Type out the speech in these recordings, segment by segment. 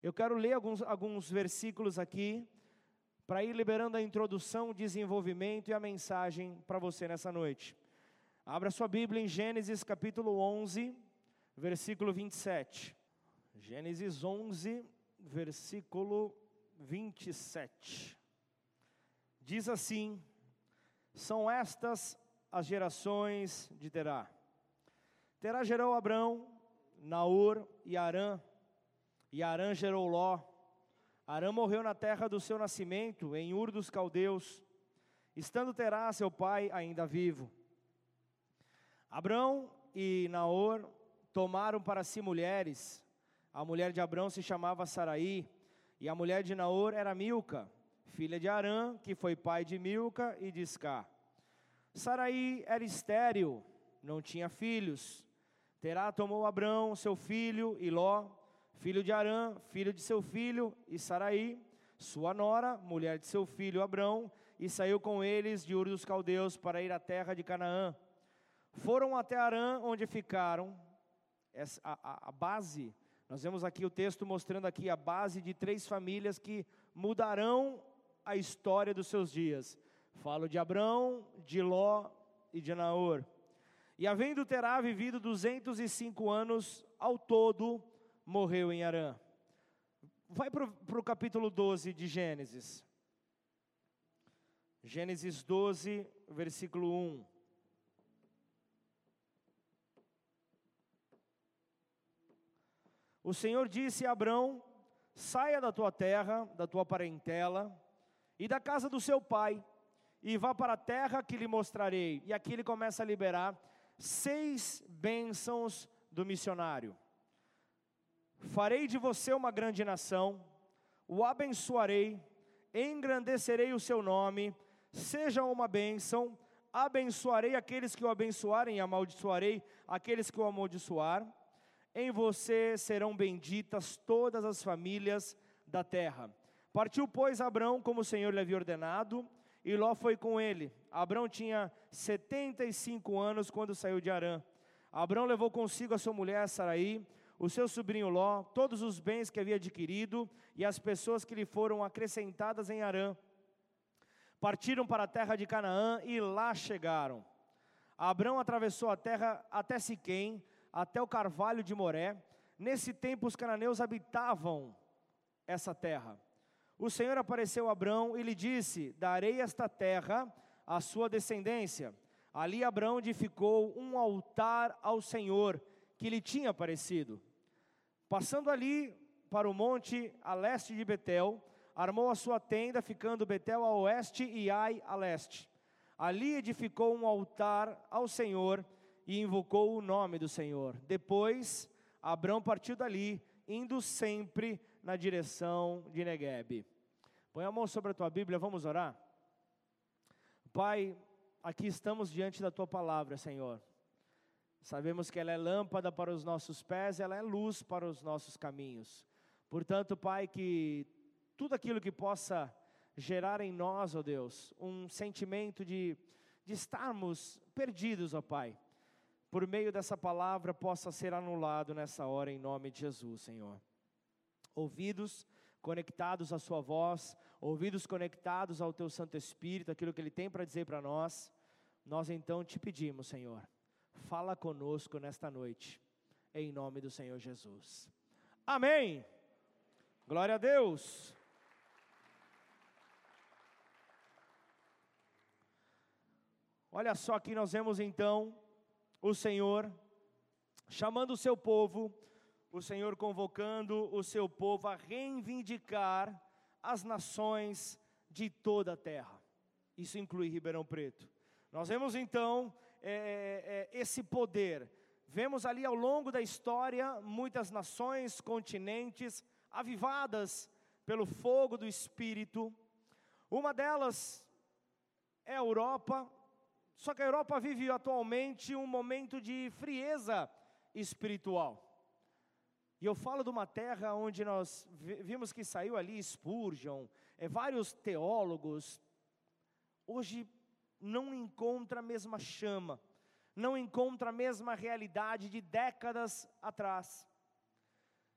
Eu quero ler alguns, alguns versículos aqui, para ir liberando a introdução, o desenvolvimento e a mensagem para você nessa noite. Abra sua Bíblia em Gênesis capítulo 11, versículo 27. Gênesis 11, versículo 27. Diz assim: São estas as gerações de Terá. Terá gerou Abrão, Naor e Arã e Arã gerou Ló. Arã morreu na terra do seu nascimento, em Ur dos Caldeus, estando Terá, seu pai, ainda vivo. Abrão e Naor tomaram para si mulheres. A mulher de Abrão se chamava Saraí, e a mulher de Naor era Milca, filha de Arã, que foi pai de Milca e de Isca. Saraí era estéril, não tinha filhos. Terá tomou Abrão, seu filho, e Ló, filho de Arã, filho de seu filho, e Saraí, sua nora, mulher de seu filho Abrão, e saiu com eles de Ur dos Caldeus para ir à terra de Canaã. Foram até Arã, onde ficaram. Essa, a, a, base, nós vemos aqui o texto mostrando aqui a base de três famílias que mudarão a história dos seus dias. Falo de Abrão, de Ló e de Naor. E havendo Terá vivido 205 anos ao todo, morreu em Arã. Vai para o capítulo 12 de Gênesis. Gênesis 12, versículo 1. O Senhor disse a Abrão: Saia da tua terra, da tua parentela e da casa do seu pai, e vá para a terra que lhe mostrarei. E aqui ele começa a liberar seis bênçãos do missionário. Farei de você uma grande nação, o abençoarei, engrandecerei o seu nome, seja uma bênção, abençoarei aqueles que o abençoarem e amaldiçoarei aqueles que o amaldiçoar. Em você serão benditas todas as famílias da terra. Partiu, pois, Abrão como o Senhor lhe havia ordenado, e Ló foi com ele. Abrão tinha 75 anos quando saiu de Arã. Abrão levou consigo a sua mulher Saraí, o seu sobrinho Ló, todos os bens que havia adquirido e as pessoas que lhe foram acrescentadas em Arã. Partiram para a terra de Canaã e lá chegaram. Abrão atravessou a terra até Siquém, até o carvalho de Moré. Nesse tempo os cananeus habitavam essa terra. O Senhor apareceu a Abrão e lhe disse: Darei esta terra à sua descendência. Ali Abrão edificou um altar ao Senhor que lhe tinha aparecido. Passando ali para o monte a leste de Betel, armou a sua tenda, ficando Betel a oeste e Ai a leste. Ali edificou um altar ao Senhor e invocou o nome do Senhor. Depois, Abrão partiu dali, indo sempre na direção de Negueb. Põe a mão sobre a tua Bíblia, vamos orar? Pai, aqui estamos diante da tua palavra, Senhor. Sabemos que ela é lâmpada para os nossos pés, ela é luz para os nossos caminhos. Portanto, Pai, que tudo aquilo que possa gerar em nós, ó Deus, um sentimento de, de estarmos perdidos, ó Pai, por meio dessa palavra possa ser anulado nessa hora, em nome de Jesus, Senhor. Ouvidos conectados à Sua voz, ouvidos conectados ao Teu Santo Espírito, aquilo que Ele tem para dizer para nós, nós então te pedimos, Senhor fala conosco nesta noite, em nome do Senhor Jesus. Amém. Glória a Deus. Olha só aqui nós vemos então o Senhor chamando o seu povo, o Senhor convocando o seu povo a reivindicar as nações de toda a terra. Isso inclui Ribeirão Preto. Nós vemos então é, é, é, esse poder. Vemos ali ao longo da história muitas nações, continentes avivadas pelo fogo do Espírito. Uma delas é a Europa, só que a Europa vive atualmente um momento de frieza espiritual. E eu falo de uma terra onde nós vimos que saiu ali Spurgeon, é, vários teólogos. Hoje não encontra a mesma chama, não encontra a mesma realidade de décadas atrás.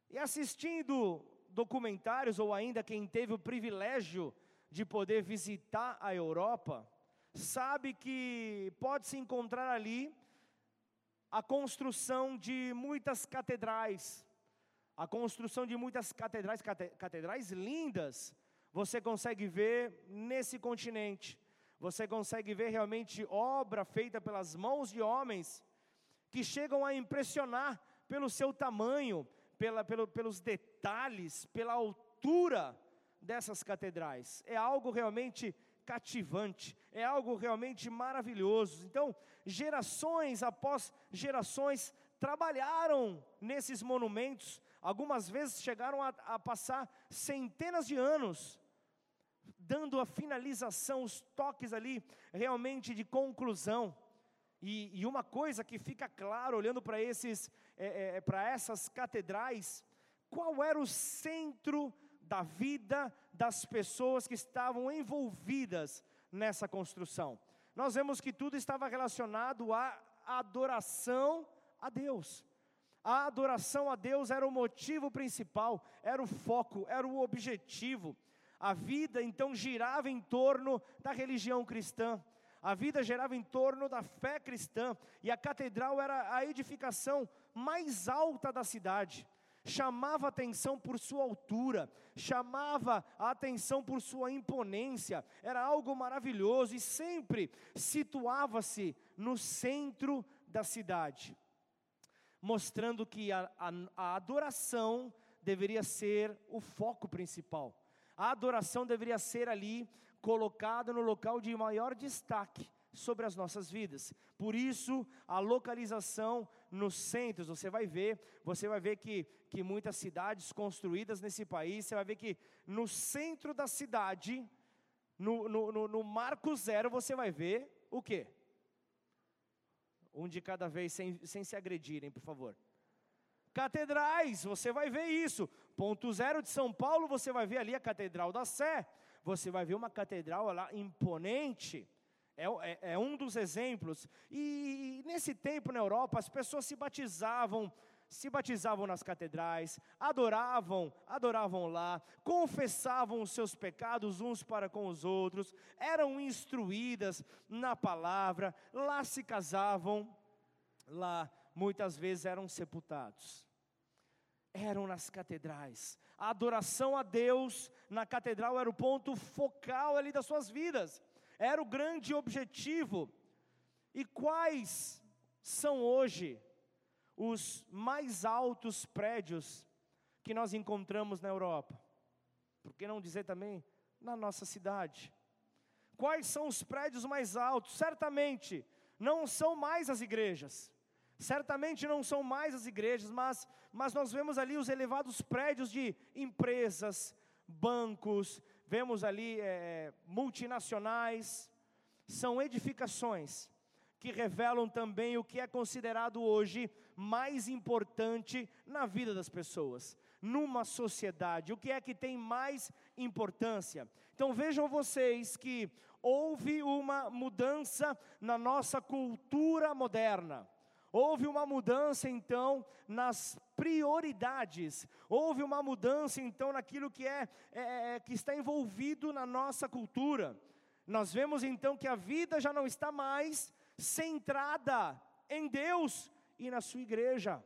E assistindo documentários, ou ainda quem teve o privilégio de poder visitar a Europa, sabe que pode se encontrar ali a construção de muitas catedrais, a construção de muitas catedrais, catedrais lindas, você consegue ver nesse continente. Você consegue ver realmente obra feita pelas mãos de homens que chegam a impressionar pelo seu tamanho, pela, pelo, pelos detalhes, pela altura dessas catedrais. É algo realmente cativante, é algo realmente maravilhoso. Então, gerações após gerações trabalharam nesses monumentos, algumas vezes chegaram a, a passar centenas de anos dando a finalização, os toques ali realmente de conclusão. E, e uma coisa que fica claro olhando para esses, é, é, para essas catedrais, qual era o centro da vida das pessoas que estavam envolvidas nessa construção? Nós vemos que tudo estava relacionado à adoração a Deus. A adoração a Deus era o motivo principal, era o foco, era o objetivo. A vida então girava em torno da religião cristã. A vida girava em torno da fé cristã, e a catedral era a edificação mais alta da cidade. Chamava atenção por sua altura, chamava a atenção por sua imponência, era algo maravilhoso e sempre situava-se no centro da cidade, mostrando que a, a, a adoração deveria ser o foco principal a adoração deveria ser ali colocada no local de maior destaque sobre as nossas vidas. Por isso, a localização nos centros, você vai ver, você vai ver que, que muitas cidades construídas nesse país, você vai ver que no centro da cidade, no, no, no, no marco zero, você vai ver o quê? Um de cada vez, sem, sem se agredirem, por favor. Catedrais, você vai ver isso. Ponto zero de São Paulo, você vai ver ali a Catedral da Sé. Você vai ver uma catedral lá imponente. É, é, é, um dos exemplos. E, e nesse tempo na Europa, as pessoas se batizavam, se batizavam nas catedrais, adoravam, adoravam lá, confessavam os seus pecados uns para com os outros, eram instruídas na palavra, lá se casavam, lá muitas vezes eram sepultados. Eram nas catedrais. A adoração a Deus na catedral era o ponto focal ali das suas vidas. Era o grande objetivo. E quais são hoje os mais altos prédios que nós encontramos na Europa? Por que não dizer também na nossa cidade? Quais são os prédios mais altos? Certamente não são mais as igrejas. Certamente não são mais as igrejas, mas, mas nós vemos ali os elevados prédios de empresas, bancos, vemos ali é, multinacionais, são edificações que revelam também o que é considerado hoje mais importante na vida das pessoas, numa sociedade, o que é que tem mais importância. Então vejam vocês que houve uma mudança na nossa cultura moderna. Houve uma mudança então nas prioridades, houve uma mudança então naquilo que é, é, é, que está envolvido na nossa cultura. Nós vemos então que a vida já não está mais centrada em Deus e na sua igreja.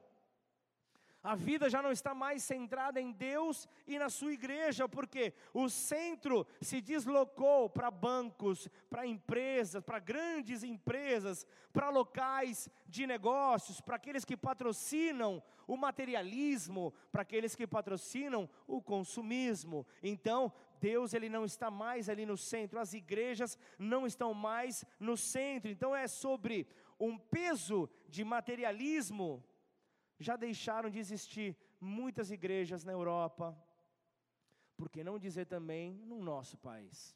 A vida já não está mais centrada em Deus e na sua igreja, porque o centro se deslocou para bancos, para empresas, para grandes empresas, para locais de negócios, para aqueles que patrocinam o materialismo, para aqueles que patrocinam o consumismo. Então, Deus ele não está mais ali no centro, as igrejas não estão mais no centro. Então é sobre um peso de materialismo já deixaram de existir muitas igrejas na Europa, por que não dizer também no nosso país?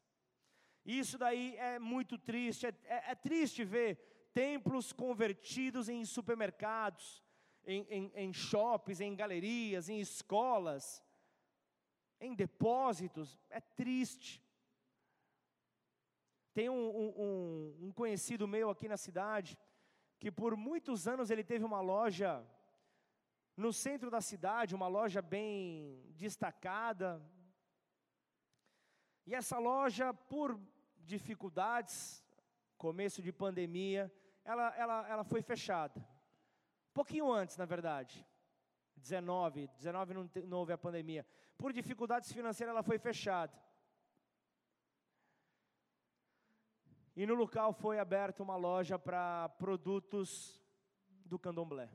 Isso daí é muito triste, é, é, é triste ver templos convertidos em supermercados, em, em, em em galerias, em escolas, em depósitos, é triste. Tem um, um, um conhecido meu aqui na cidade, que por muitos anos ele teve uma loja no centro da cidade, uma loja bem destacada. E essa loja, por dificuldades, começo de pandemia, ela, ela, ela foi fechada. Pouquinho antes, na verdade. 19, 19 não, não houve a pandemia. Por dificuldades financeiras, ela foi fechada. E no local foi aberta uma loja para produtos do candomblé.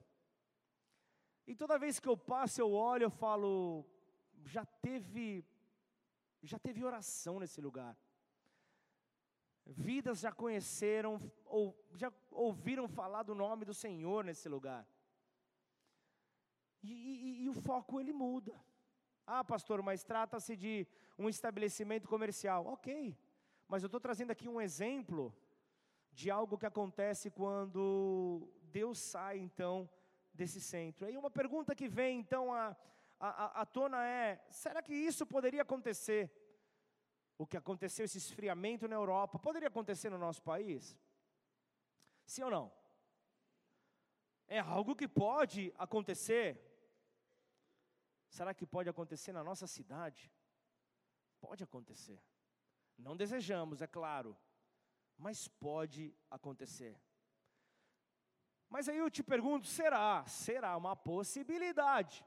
E toda vez que eu passo, eu olho, eu falo, já teve, já teve oração nesse lugar. Vidas já conheceram, ou já ouviram falar do nome do Senhor nesse lugar. E, e, e o foco ele muda. Ah, pastor, mas trata-se de um estabelecimento comercial. Ok, mas eu estou trazendo aqui um exemplo de algo que acontece quando Deus sai então desse centro. E uma pergunta que vem então à, à, à tona é: será que isso poderia acontecer? O que aconteceu, esse esfriamento na Europa, poderia acontecer no nosso país? Sim ou não? É algo que pode acontecer. Será que pode acontecer na nossa cidade? Pode acontecer. Não desejamos, é claro, mas pode acontecer. Mas aí eu te pergunto: será? Será uma possibilidade?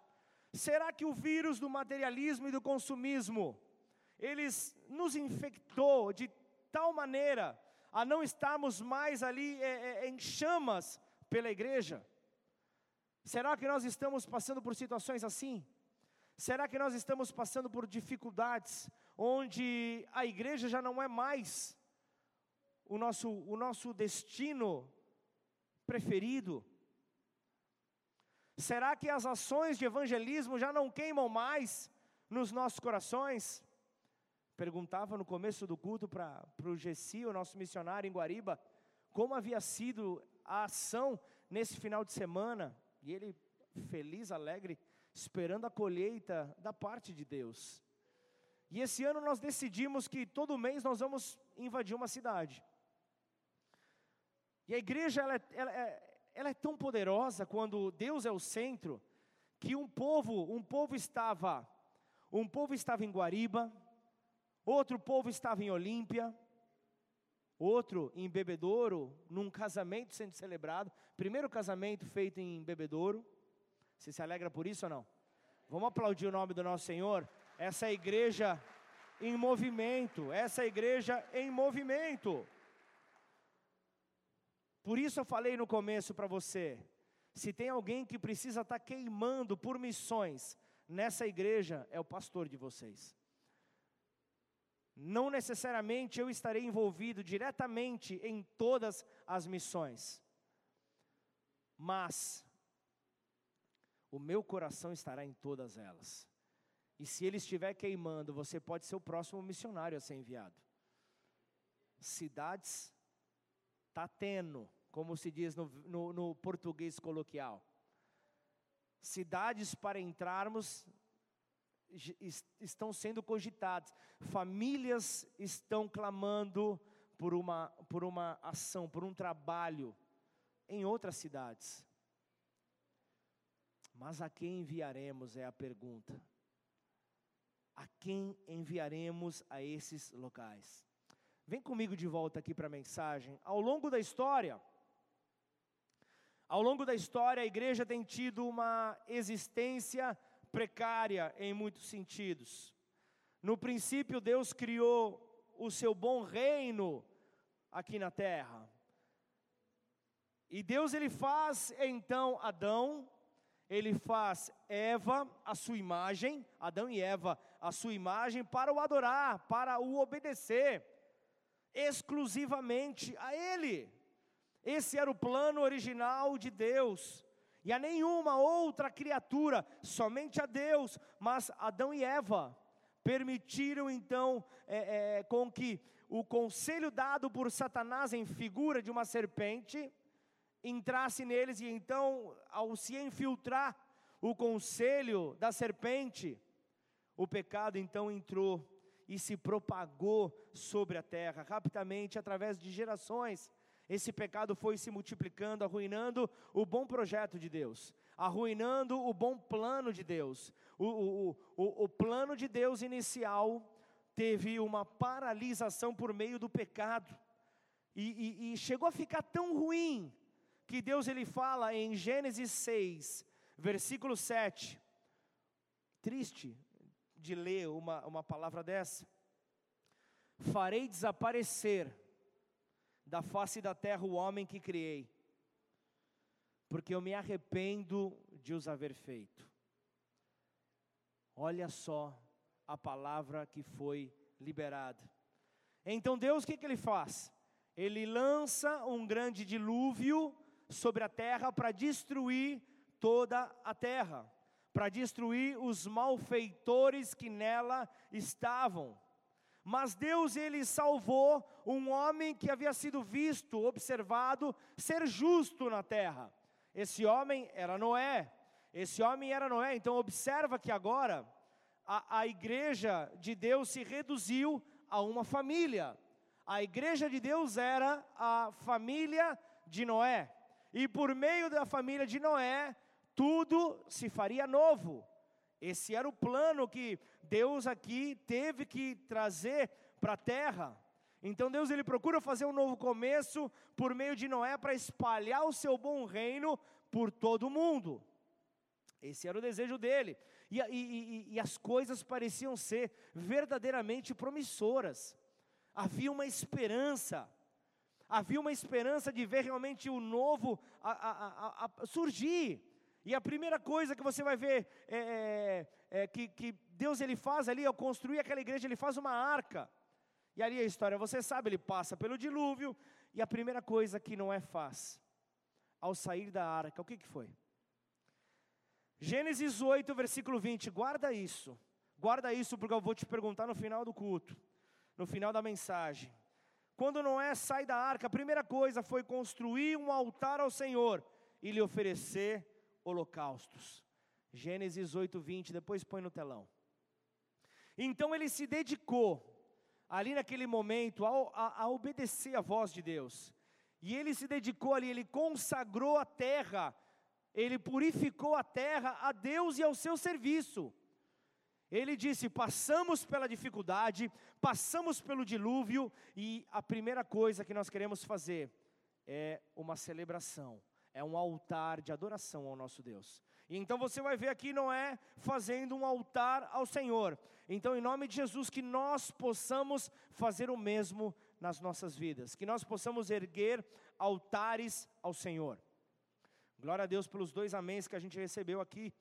Será que o vírus do materialismo e do consumismo, eles nos infectou de tal maneira a não estarmos mais ali é, é, em chamas pela igreja? Será que nós estamos passando por situações assim? Será que nós estamos passando por dificuldades onde a igreja já não é mais o nosso, o nosso destino preferido? Será que as ações de evangelismo já não queimam mais nos nossos corações? Perguntava no começo do culto para o Gessi, o nosso missionário em Guariba, como havia sido a ação nesse final de semana, e ele, feliz, alegre, esperando a colheita da parte de Deus. E esse ano nós decidimos que todo mês nós vamos invadir uma cidade. E a igreja ela é, ela é, ela é tão poderosa quando Deus é o centro, que um povo, um povo estava, um povo estava em Guariba, outro povo estava em Olímpia, outro em Bebedouro, num casamento sendo celebrado, primeiro casamento feito em Bebedouro. Você se alegra por isso ou não? Vamos aplaudir o nome do nosso Senhor? Essa é igreja em movimento, essa é igreja em movimento. Por isso eu falei no começo para você, se tem alguém que precisa estar tá queimando por missões nessa igreja, é o pastor de vocês. Não necessariamente eu estarei envolvido diretamente em todas as missões, mas o meu coração estará em todas elas. E se ele estiver queimando, você pode ser o próximo missionário a ser enviado. Cidades tateno, como se diz no, no, no português coloquial. Cidades para entrarmos estão sendo cogitadas, famílias estão clamando por uma, por uma ação, por um trabalho em outras cidades. Mas a quem enviaremos é a pergunta. A quem enviaremos a esses locais? Vem comigo de volta aqui para a mensagem. Ao longo da história, ao longo da história, a igreja tem tido uma existência precária em muitos sentidos. No princípio, Deus criou o seu bom reino aqui na terra. E Deus ele faz então Adão, ele faz Eva a sua imagem, Adão e Eva a sua imagem para o adorar, para o obedecer exclusivamente a ele. Esse era o plano original de Deus. E a nenhuma outra criatura, somente a Deus, mas Adão e Eva permitiram então é, é, com que o conselho dado por Satanás em figura de uma serpente entrasse neles e então, ao se infiltrar o conselho da serpente, o pecado então entrou e se propagou sobre a terra rapidamente através de gerações esse pecado foi se multiplicando, arruinando o bom projeto de Deus. arruinando o bom plano de Deus. O, o, o, o plano de Deus inicial teve uma paralisação por meio do pecado. E, e, e, chegou a ficar tão ruim que Deus ele fala em Gênesis 6, versículo 7. Triste de ler uma, uma palavra dessa. Farei desaparecer da face da terra o homem que criei, porque eu me arrependo de os haver feito. Olha só a palavra que foi liberada. Então Deus o que, que ele faz? Ele lança um grande dilúvio sobre a terra para destruir toda a terra, para destruir os malfeitores que nela estavam. Mas Deus ele salvou um homem que havia sido visto, observado ser justo na terra. Esse homem era Noé. Esse homem era Noé. Então observa que agora a, a igreja de Deus se reduziu a uma família. A igreja de Deus era a família de Noé. E por meio da família de Noé, tudo se faria novo. Esse era o plano que Deus aqui teve que trazer para a terra. Então Deus ele procura fazer um novo começo por meio de Noé para espalhar o seu bom reino por todo o mundo. Esse era o desejo dele. E, e, e, e as coisas pareciam ser verdadeiramente promissoras. Havia uma esperança. Havia uma esperança de ver realmente o novo a, a, a, surgir. E a primeira coisa que você vai ver é, é, é, que, que Deus ele faz ali ao construir aquela igreja, ele faz uma arca. E ali a história, você sabe, ele passa pelo dilúvio. E a primeira coisa que Noé faz, ao sair da arca, o que, que foi? Gênesis 8, versículo 20, guarda isso. Guarda isso porque eu vou te perguntar no final do culto, no final da mensagem. Quando Noé sai da arca, a primeira coisa foi construir um altar ao Senhor e lhe oferecer holocaustos. Gênesis 8, 20, depois põe no telão. Então ele se dedicou, ali naquele momento, ao, a, a obedecer a voz de Deus. E ele se dedicou ali, ele consagrou a terra ele purificou a terra a Deus e ao seu serviço. Ele disse: passamos pela dificuldade, passamos pelo dilúvio, e a primeira coisa que nós queremos fazer é uma celebração, é um altar de adoração ao nosso Deus. E então você vai ver aqui Noé fazendo um altar ao Senhor. Então, em nome de Jesus, que nós possamos fazer o mesmo nas nossas vidas, que nós possamos erguer altares ao Senhor. Glória a Deus pelos dois améns que a gente recebeu aqui.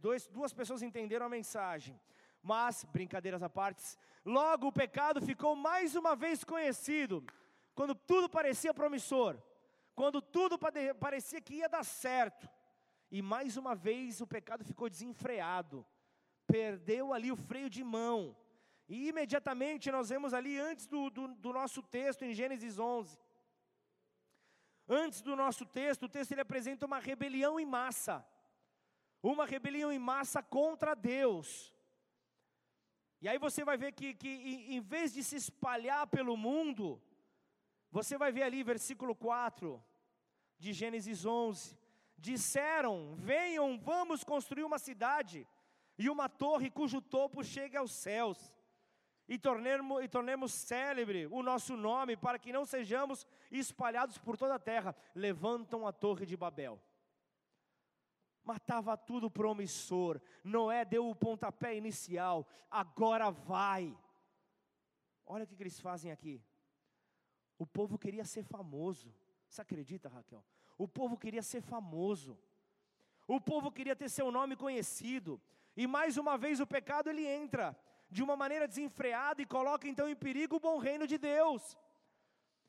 Dois, duas pessoas entenderam a mensagem. Mas, brincadeiras à parte, logo o pecado ficou mais uma vez conhecido, quando tudo parecia promissor, quando tudo parecia que ia dar certo, e mais uma vez o pecado ficou desenfreado, perdeu ali o freio de mão, e imediatamente nós vemos ali, antes do, do, do nosso texto, em Gênesis 11, Antes do nosso texto, o texto ele apresenta uma rebelião em massa. Uma rebelião em massa contra Deus. E aí você vai ver que, que em vez de se espalhar pelo mundo, você vai ver ali, versículo 4 de Gênesis 11: Disseram: Venham, vamos construir uma cidade e uma torre cujo topo chegue aos céus e tornemos, e tornemos célebre o nosso nome, para que não sejamos espalhados por toda a terra. Levantam a torre de Babel. Matava tudo promissor. Noé deu o pontapé inicial. Agora vai. Olha o que, eles fazem aqui. O povo queria ser famoso. Você acredita, Raquel? O povo queria ser famoso. O povo queria ter seu nome conhecido. E mais uma vez o pecado ele entra de uma maneira desenfreada e coloca então em perigo o bom reino de Deus.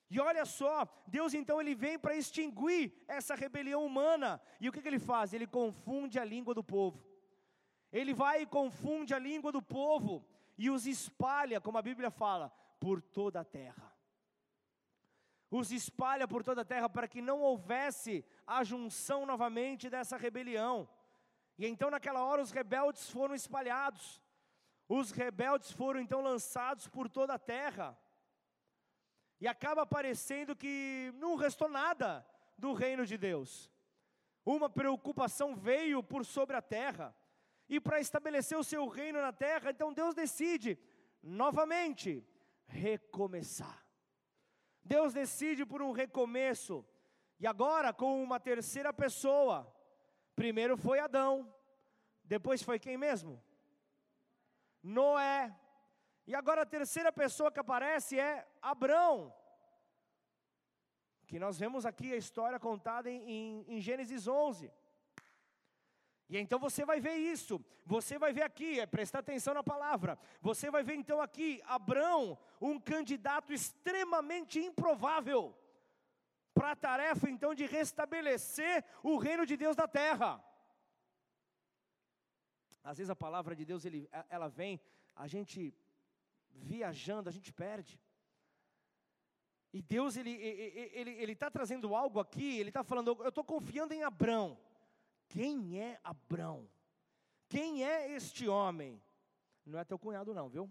E olha só, Deus então ele vem para extinguir essa rebelião humana. E o que, que ele faz? Ele confunde a língua do povo. Ele vai e confunde a língua do povo e os espalha, como a Bíblia fala, por toda a terra. Os espalha por toda a terra para que não houvesse a junção novamente dessa rebelião. E então naquela hora os rebeldes foram espalhados. Os rebeldes foram então lançados por toda a terra. E acaba parecendo que não restou nada do reino de Deus. uma preocupação veio por sobre a terra, e para estabelecer o seu reino na terra, então Deus decide, novamente, recomeçar. Deus decide por um recomeço, e agora com uma terceira pessoa. Primeiro foi Adão, depois foi quem mesmo? Noé. E agora a terceira pessoa que aparece é Abrão que nós vemos aqui a história contada em, em, em Gênesis 11. E então você vai ver isso, você vai ver aqui, é prestar atenção na palavra, você vai ver então aqui Abrão, um candidato extremamente improvável, para a tarefa então de restabelecer o reino de Deus na terra. Às vezes a palavra de Deus ele, ela vem, a gente viajando, a gente perde. E Deus, ele está ele, ele, tá trazendo algo aqui, ele está falando, eu estou confiando em Abrão. Quem é Abrão? Quem é este homem? Não é teu cunhado não, viu?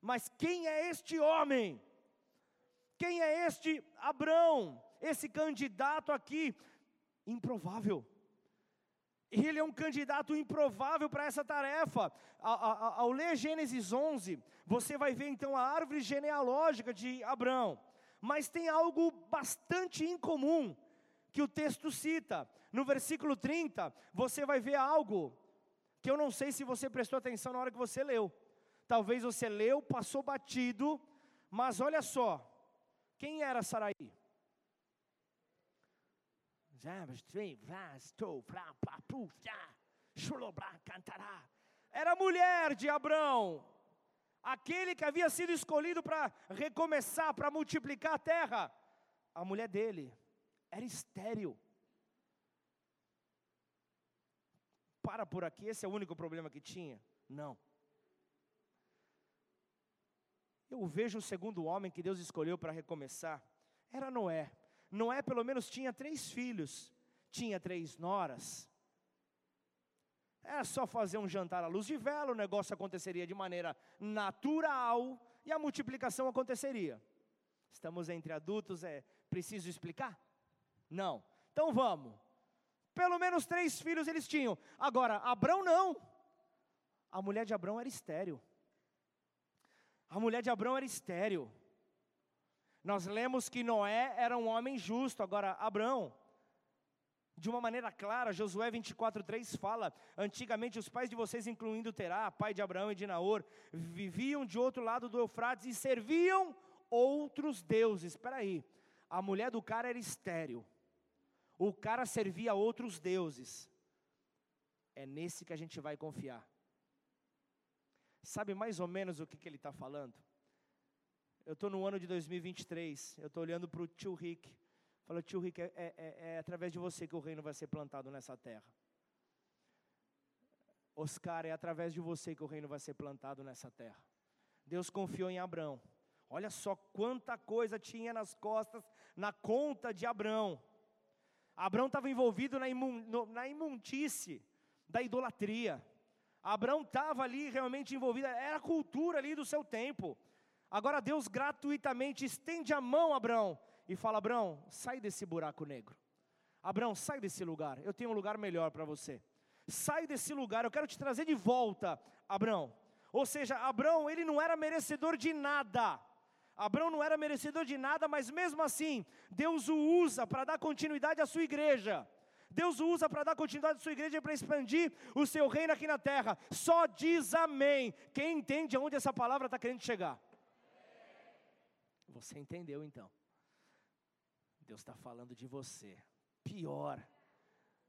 Mas quem é este homem? Quem é este Abrão? Esse candidato aqui, improvável. Ele é um candidato improvável para essa tarefa. Ao, ao ler Gênesis 11, você vai ver então a árvore genealógica de Abrão mas tem algo bastante incomum que o texto cita. No versículo 30, você vai ver algo que eu não sei se você prestou atenção na hora que você leu. Talvez você leu, passou batido, mas olha só, quem era Saraí? Era mulher de Abrão, aquele que havia sido escolhido para recomeçar, para multiplicar a terra, a mulher dele era estéril. Para por aqui, esse é o único problema que tinha? Não. Eu vejo o segundo homem que Deus escolheu para recomeçar, era Noé. Noé, pelo menos, tinha três filhos, tinha três noras, é só fazer um jantar à luz de vela, o negócio aconteceria de maneira natural e a multiplicação aconteceria. Estamos entre adultos, é preciso explicar? Não. Então vamos. Pelo menos três filhos eles tinham. Agora, Abrão não. A mulher de Abrão era estéril. A mulher de Abrão era estéril. Nós lemos que Noé era um homem justo, agora Abrão de uma maneira clara, Josué 24:3 fala: Antigamente os pais de vocês, incluindo Terá, pai de Abraão e de Naor, viviam de outro lado do Eufrates e serviam outros deuses. Espera aí. A mulher do cara era estéril. O cara servia outros deuses. É nesse que a gente vai confiar. Sabe mais ou menos o que, que ele está falando? Eu estou no ano de 2023, eu estou olhando para o tio Rick, Falou, tio Rick, é, é, é, é através de você que o reino vai ser plantado nessa terra. Oscar, é através de você que o reino vai ser plantado nessa terra. Deus confiou em Abraão. Olha só quanta coisa tinha nas costas, na conta de Abraão. Abraão estava envolvido na, imun, no, na imundice da idolatria. Abraão estava ali realmente envolvido, era a cultura ali do seu tempo. Agora Deus gratuitamente estende a mão a Abraão e fala: Abraão, sai desse buraco negro. Abraão, sai desse lugar. Eu tenho um lugar melhor para você. Sai desse lugar, eu quero te trazer de volta, Abraão. Ou seja, Abraão, ele não era merecedor de nada. Abraão não era merecedor de nada, mas mesmo assim, Deus o usa para dar continuidade à sua igreja. Deus o usa para dar continuidade à sua igreja para expandir o seu reino aqui na terra. Só diz amém. Quem entende aonde essa palavra está querendo chegar? Você entendeu então. Deus está falando de você. Pior,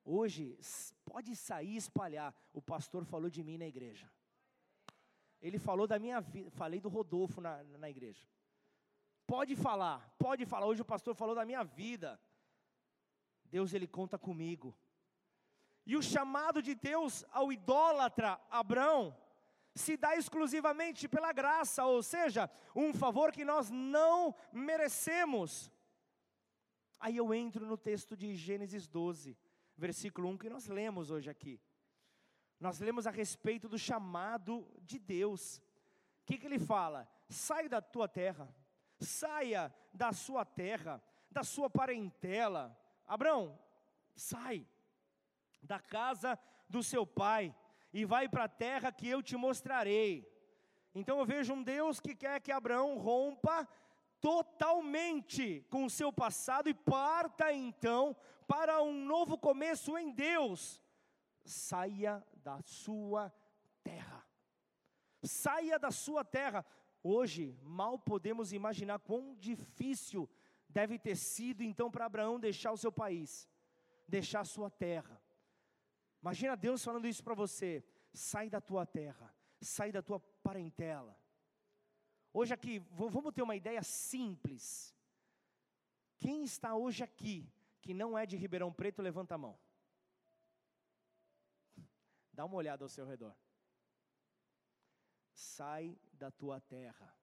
hoje pode sair e espalhar. O pastor falou de mim na igreja. Ele falou da minha vida, falei do Rodolfo na, na igreja. Pode falar, pode falar. Hoje o pastor falou da minha vida. Deus ele conta comigo. E o chamado de Deus ao idólatra Abraão se dá exclusivamente pela graça, ou seja, um favor que nós não merecemos. Aí eu entro no texto de Gênesis 12, versículo 1, que nós lemos hoje aqui. Nós lemos a respeito do chamado de Deus. O que, que ele fala? Sai da tua terra, saia da sua terra, da sua parentela. Abraão, sai. da casa do seu pai e vai para a terra que eu te mostrarei. Então eu vejo um Deus que quer que Abraão rompa totalmente com o seu passado e parta então para um novo começo em Deus. Saia da sua terra. Saia da sua terra. Hoje, mal podemos imaginar quão difícil deve ter sido então para Abraão deixar o seu país, deixar a sua terra. Imagina Deus falando isso para você: sai da tua terra, sai da tua parentela. Hoje aqui, vamos ter uma ideia simples. Quem está hoje aqui que não é de Ribeirão Preto, levanta a mão. Dá uma olhada ao seu redor. Sai da tua terra.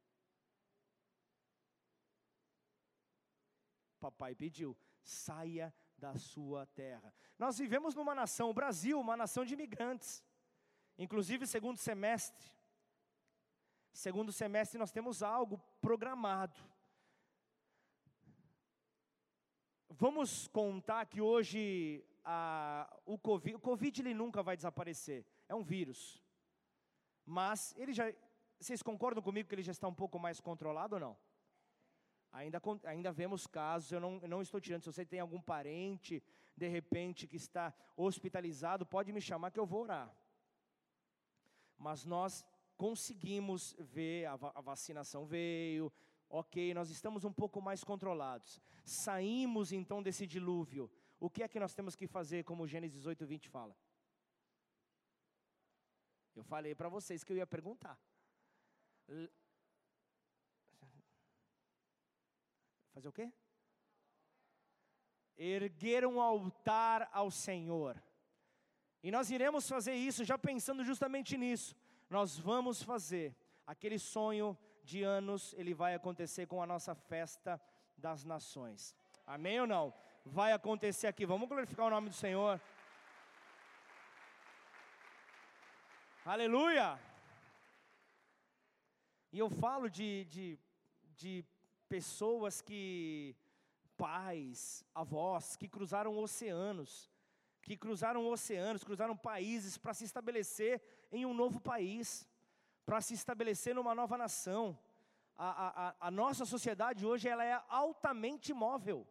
Papai pediu, saia da sua terra. Nós vivemos numa nação, o Brasil, uma nação de imigrantes. Inclusive, segundo semestre, segundo semestre nós temos algo programado. Vamos contar que hoje a, o Covid, o Covid ele nunca vai desaparecer, é um vírus. Mas ele já, vocês concordam comigo que ele já está um pouco mais controlado ou não? Ainda, ainda vemos casos, eu não, não estou tirando, se você tem algum parente, de repente, que está hospitalizado, pode me chamar que eu vou orar. Mas nós conseguimos ver, a, a vacinação veio, ok, nós estamos um pouco mais controlados. Saímos então desse dilúvio. O que é que nós temos que fazer, como Gênesis 8, 20 fala? Eu falei para vocês que eu ia perguntar. Fazer o quê? Erguer um altar ao Senhor. E nós iremos fazer isso já pensando justamente nisso. Nós vamos fazer aquele sonho de anos, ele vai acontecer com a nossa festa das nações. Amém ou não? Vai acontecer aqui. Vamos glorificar o nome do Senhor. Aleluia! E eu falo de, de, de pessoas que, pais, avós, que cruzaram oceanos, que cruzaram oceanos, cruzaram países para se estabelecer em um novo país, para se estabelecer numa nova nação. A, a, a nossa sociedade hoje ela é altamente móvel.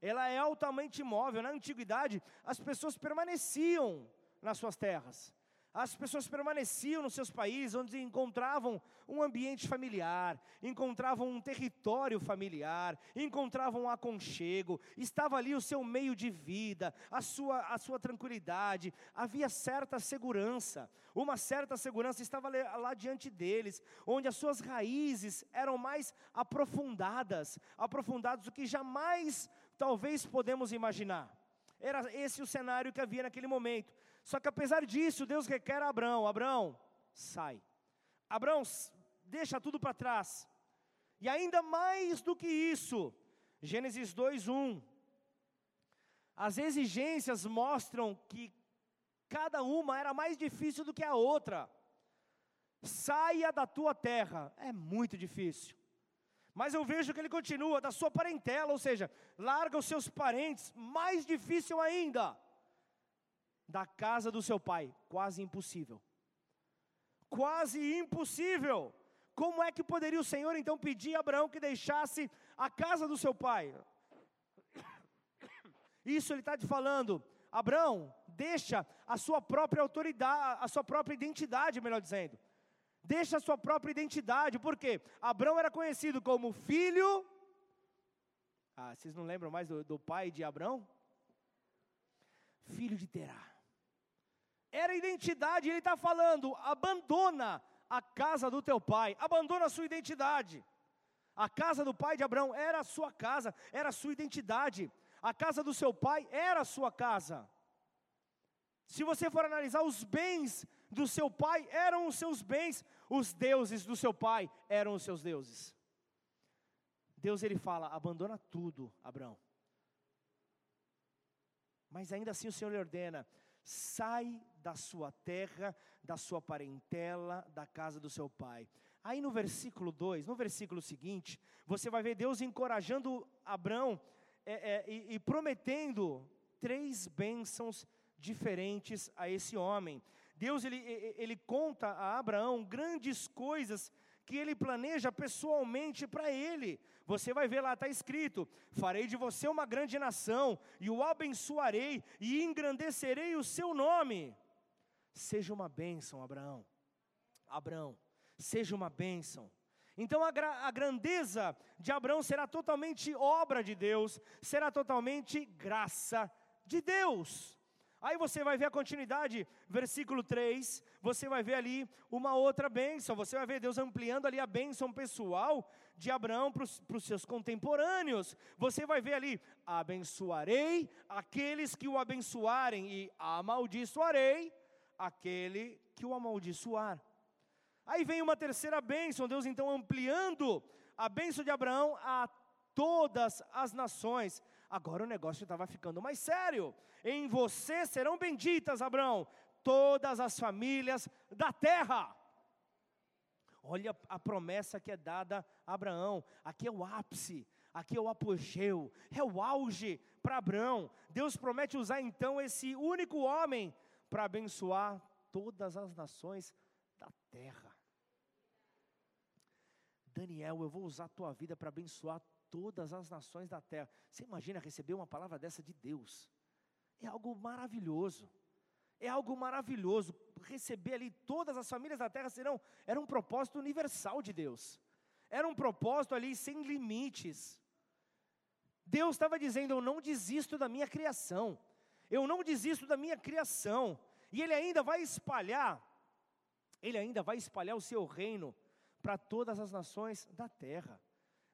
Ela é altamente móvel. Na antiguidade, as pessoas permaneciam nas suas terras as pessoas permaneciam nos seus países, onde encontravam um ambiente familiar, encontravam um território familiar, encontravam um aconchego, estava ali o seu meio de vida, a sua, a sua tranquilidade, havia certa segurança, uma certa segurança estava lá, diante deles, onde as suas raízes eram mais aprofundadas, aprofundadas do que jamais talvez podemos imaginar. Era esse o cenário que havia naquele momento. Só que apesar disso, Deus requer a Abraão: Abraão, sai. Abraão, deixa tudo para trás. E ainda mais do que isso, Gênesis 2:1. As exigências mostram que cada uma era mais difícil do que a outra. Saia da tua terra, é muito difícil. Mas eu vejo que ele continua da sua parentela, ou seja, larga os seus parentes, mais difícil ainda da casa do seu pai. Quase impossível. Quase impossível. Como é que poderia o Senhor então pedir a Abraão que deixasse a casa do seu pai? Isso ele está te falando. Abraão, deixa a sua própria autoridade, a sua própria identidade, melhor dizendo. Deixa a sua própria identidade, porque Abraão era conhecido como filho. Ah, vocês não lembram mais do, do pai de Abraão? Filho de Terá era identidade, ele está falando: abandona a casa do teu pai, abandona a sua identidade. A casa do pai de Abraão era a sua casa, era a sua identidade. A casa do seu pai era a sua casa. Se você for analisar os bens do seu pai, eram os seus bens, os deuses do seu pai eram os seus deuses. Deus ele fala: abandona tudo, Abraão. Mas ainda assim o Senhor lhe ordena: sai da sua terra, da sua parentela, da casa do seu pai. Aí no versículo 2, no versículo seguinte, você vai ver Deus encorajando Abraão é, é, e, e prometendo três bênçãos diferentes a esse homem. Deus ele, ele conta a Abraão grandes coisas que ele planeja pessoalmente para ele. Você vai ver lá, está escrito: Farei de você uma grande nação, e o abençoarei, e engrandecerei o seu nome. Seja uma bênção, Abraão. Abraão, seja uma bênção. Então a, a, grandeza de Abraão será totalmente obra de Deus, será totalmente graça de Deus. Aí você vai ver a continuidade, versículo 3, você vai ver ali uma outra bênção, você vai ver Deus ampliando ali a bênção pessoal de Abraão para os seus contemporâneos. Você vai ver ali: abençoarei aqueles que o abençoarem, e amaldiçoarei aquele que o amaldiçoar. Aí vem uma terceira bênção, Deus então ampliando a bênção de Abraão a todas as nações. Agora o negócio estava ficando mais sério. Em você serão benditas, Abraão, todas as famílias da terra. Olha a promessa que é dada a Abraão. Aqui é o ápice, aqui é o apogeu, é o auge para Abraão. Deus promete usar então esse único homem para abençoar todas as nações da terra. Daniel, eu vou usar a tua vida para abençoar todas as nações da terra. Você imagina receber uma palavra dessa de Deus? É algo maravilhoso. É algo maravilhoso. Receber ali todas as famílias da terra serão, era um propósito universal de Deus. Era um propósito ali sem limites. Deus estava dizendo: Eu não desisto da minha criação. Eu não desisto da minha criação. E Ele ainda vai espalhar, Ele ainda vai espalhar o seu reino para todas as nações da terra.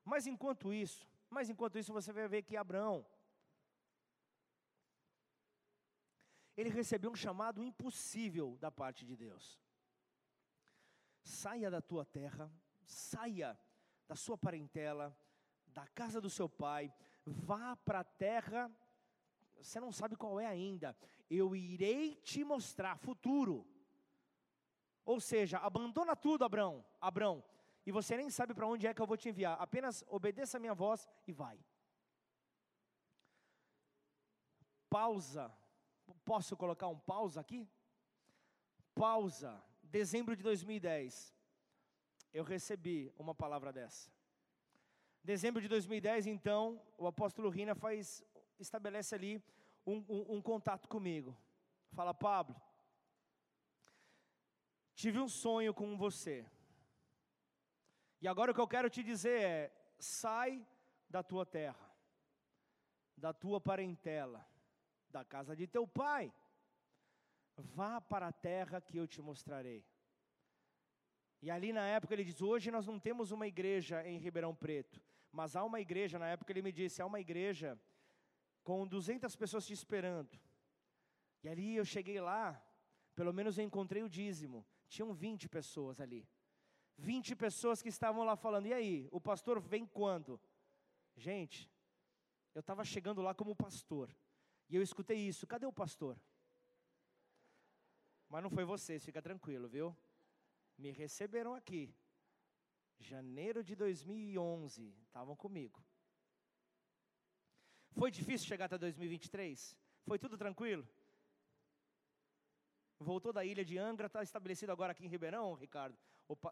Mas enquanto isso, mas enquanto isso você vai ver que Abraão ele recebeu um chamado impossível da parte de Deus. Saia da tua terra, saia da sua parentela, da casa do seu pai, vá para a terra, você não sabe qual é ainda, eu irei te mostrar futuro. Ou seja, abandona tudo, Abraão, Abraão, e você nem sabe para onde é que eu vou te enviar. Apenas obedeça a minha voz e vai. Pausa. Posso colocar um pausa aqui? Pausa. Dezembro de 2010. Eu recebi uma palavra dessa. Dezembro de 2010, então, o apóstolo Rina faz, estabelece ali um, um, um contato comigo. Fala, Pablo, tive um sonho com você. E agora o que eu quero te dizer é: sai da tua terra, da tua parentela, da casa de teu pai, vá para a terra que eu te mostrarei. E ali na época ele diz: hoje nós não temos uma igreja em Ribeirão Preto, mas há uma igreja, na época ele me disse: há uma igreja com 200 pessoas te esperando. E ali eu cheguei lá, pelo menos eu encontrei o dízimo, tinham 20 pessoas ali. 20 pessoas que estavam lá falando: e aí, o pastor vem quando? Gente, eu estava chegando lá como pastor, e eu escutei isso: cadê o pastor? Mas não foi vocês, fica tranquilo, viu? Me receberam aqui, janeiro de 2011, estavam comigo. Foi difícil chegar até 2023? Foi tudo tranquilo? Voltou da ilha de Angra, está estabelecido agora aqui em Ribeirão, Ricardo?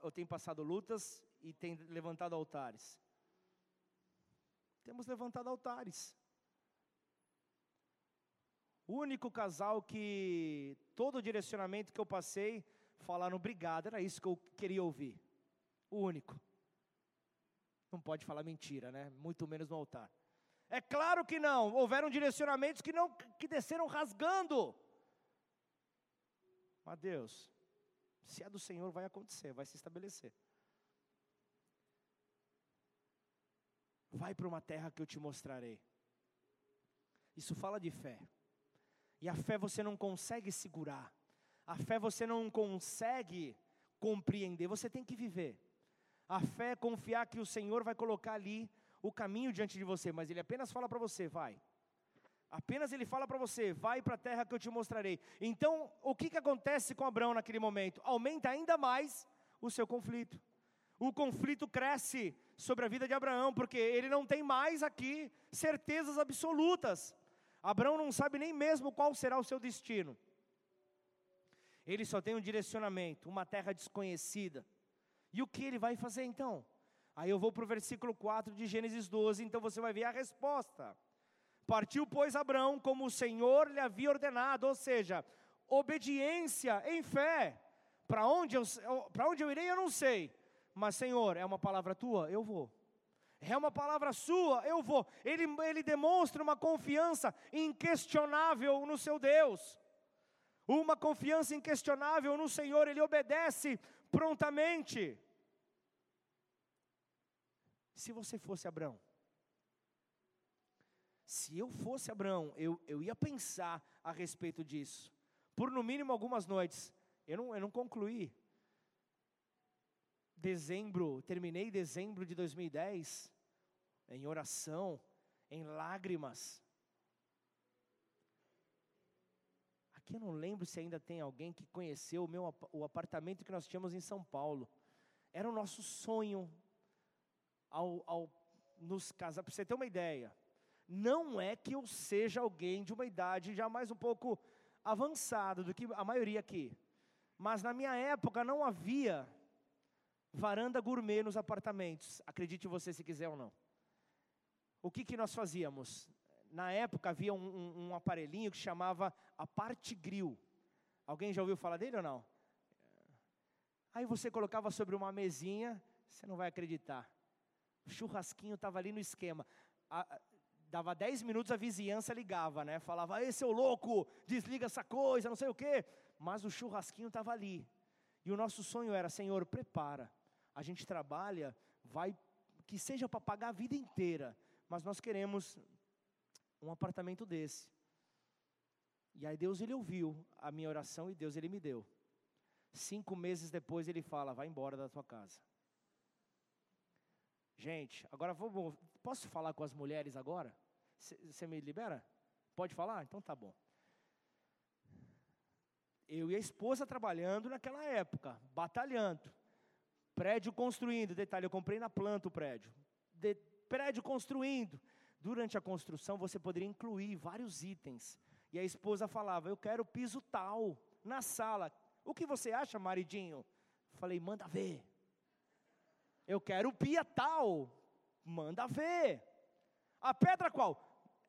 Ou tem passado lutas e tem levantado altares? Temos levantado altares. O único casal que todo o direcionamento que eu passei falaram obrigado, era isso que eu queria ouvir. O único. Não pode falar mentira, né? Muito menos no altar. É claro que não. Houveram direcionamentos que não que desceram rasgando. Mas Deus, se é do Senhor, vai acontecer, vai se estabelecer. Vai para uma terra que eu te mostrarei. Isso fala de fé. E a fé você não consegue segurar. A fé você não consegue compreender, você tem que viver. A fé é confiar que o Senhor vai colocar ali o caminho diante de você, mas Ele apenas fala para você: vai, Apenas ele fala para você: vai para a terra que eu te mostrarei. Então, o que, que acontece com Abraão naquele momento? Aumenta ainda mais o seu conflito. O conflito cresce sobre a vida de Abraão, porque ele não tem mais aqui certezas absolutas. Abraão não sabe nem mesmo qual será o seu destino. Ele só tem um direcionamento, uma terra desconhecida. E o que ele vai fazer então? Aí eu vou para o versículo 4 de Gênesis 12, então você vai ver a resposta. Partiu, pois, Abraão como o Senhor lhe havia ordenado, ou seja, obediência em fé. Para onde, eu, onde eu irei, eu não sei. Mas, Senhor, é uma palavra tua? Eu vou. É uma palavra sua? Eu vou. Ele, ele demonstra uma confiança inquestionável no seu Deus. Uma confiança inquestionável no Senhor. Ele obedece prontamente. Se você fosse Abraão, se eu fosse Abraão, eu, eu ia pensar a respeito disso, por no mínimo algumas noites. Eu não, eu não concluí. Dezembro, terminei dezembro de 2010, em oração, em lágrimas. Aqui eu não lembro se ainda tem alguém que conheceu o, meu, o apartamento que nós tínhamos em São Paulo. Era o nosso sonho ao, ao nos casar. Para você ter uma ideia, não é que eu seja alguém de uma idade já mais um pouco avançada do que a maioria aqui. Mas na minha época não havia varanda gourmet nos apartamentos. Acredite você se quiser ou não. O que, que nós fazíamos? Na época havia um, um, um aparelhinho que chamava a parte grill. Alguém já ouviu falar dele ou não? Aí você colocava sobre uma mesinha, você não vai acreditar. O churrasquinho estava ali no esquema. A, dava 10 minutos, a vizinhança ligava, né? Falava, esse é o louco, desliga essa coisa, não sei o quê. Mas o churrasquinho estava ali. E o nosso sonho era, Senhor, prepara. A gente trabalha, vai, que seja para pagar a vida inteira. Mas nós queremos um apartamento desse. E aí Deus ele ouviu a minha oração e Deus ele me deu. Cinco meses depois ele fala, vai embora da tua casa. Gente, agora posso falar com as mulheres agora? Você me libera? Pode falar? Então tá bom. Eu e a esposa trabalhando naquela época, batalhando. Prédio construindo, detalhe, eu comprei na planta o prédio. De, prédio construindo. Durante a construção você poderia incluir vários itens. E a esposa falava: Eu quero piso tal, na sala. O que você acha, maridinho? Falei: Manda ver. Eu quero pia tal. Manda ver. A pedra qual?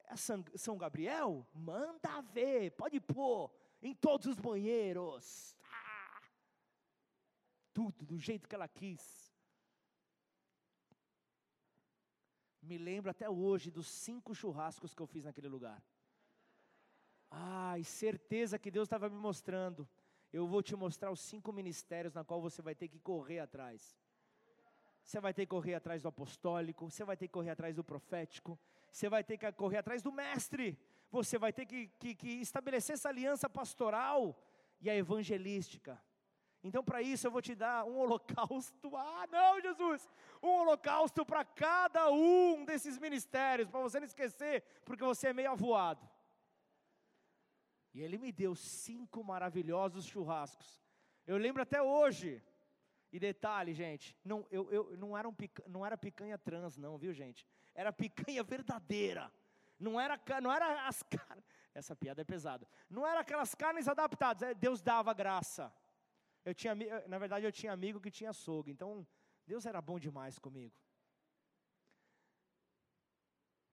É São Gabriel? Manda ver. Pode pôr em todos os banheiros. Ah, tudo do jeito que ela quis. Me lembro até hoje dos cinco churrascos que eu fiz naquele lugar. Ai, certeza que Deus estava me mostrando. Eu vou te mostrar os cinco ministérios na qual você vai ter que correr atrás. Você vai ter que correr atrás do apostólico, você vai ter que correr atrás do profético, você vai ter que correr atrás do mestre, você vai ter que, que, que estabelecer essa aliança pastoral e a evangelística. Então, para isso, eu vou te dar um holocausto. Ah, não, Jesus! Um holocausto para cada um desses ministérios, para você não esquecer, porque você é meio avoado. E ele me deu cinco maravilhosos churrascos. Eu lembro até hoje. E detalhe, gente, não, eu, eu, não, era um pica, não era picanha trans, não, viu, gente? Era picanha verdadeira. Não era, não era as carnes. Essa piada é pesada. Não era aquelas carnes adaptadas. É, Deus dava graça. Eu tinha, na verdade, eu tinha amigo que tinha açougue. Então, Deus era bom demais comigo.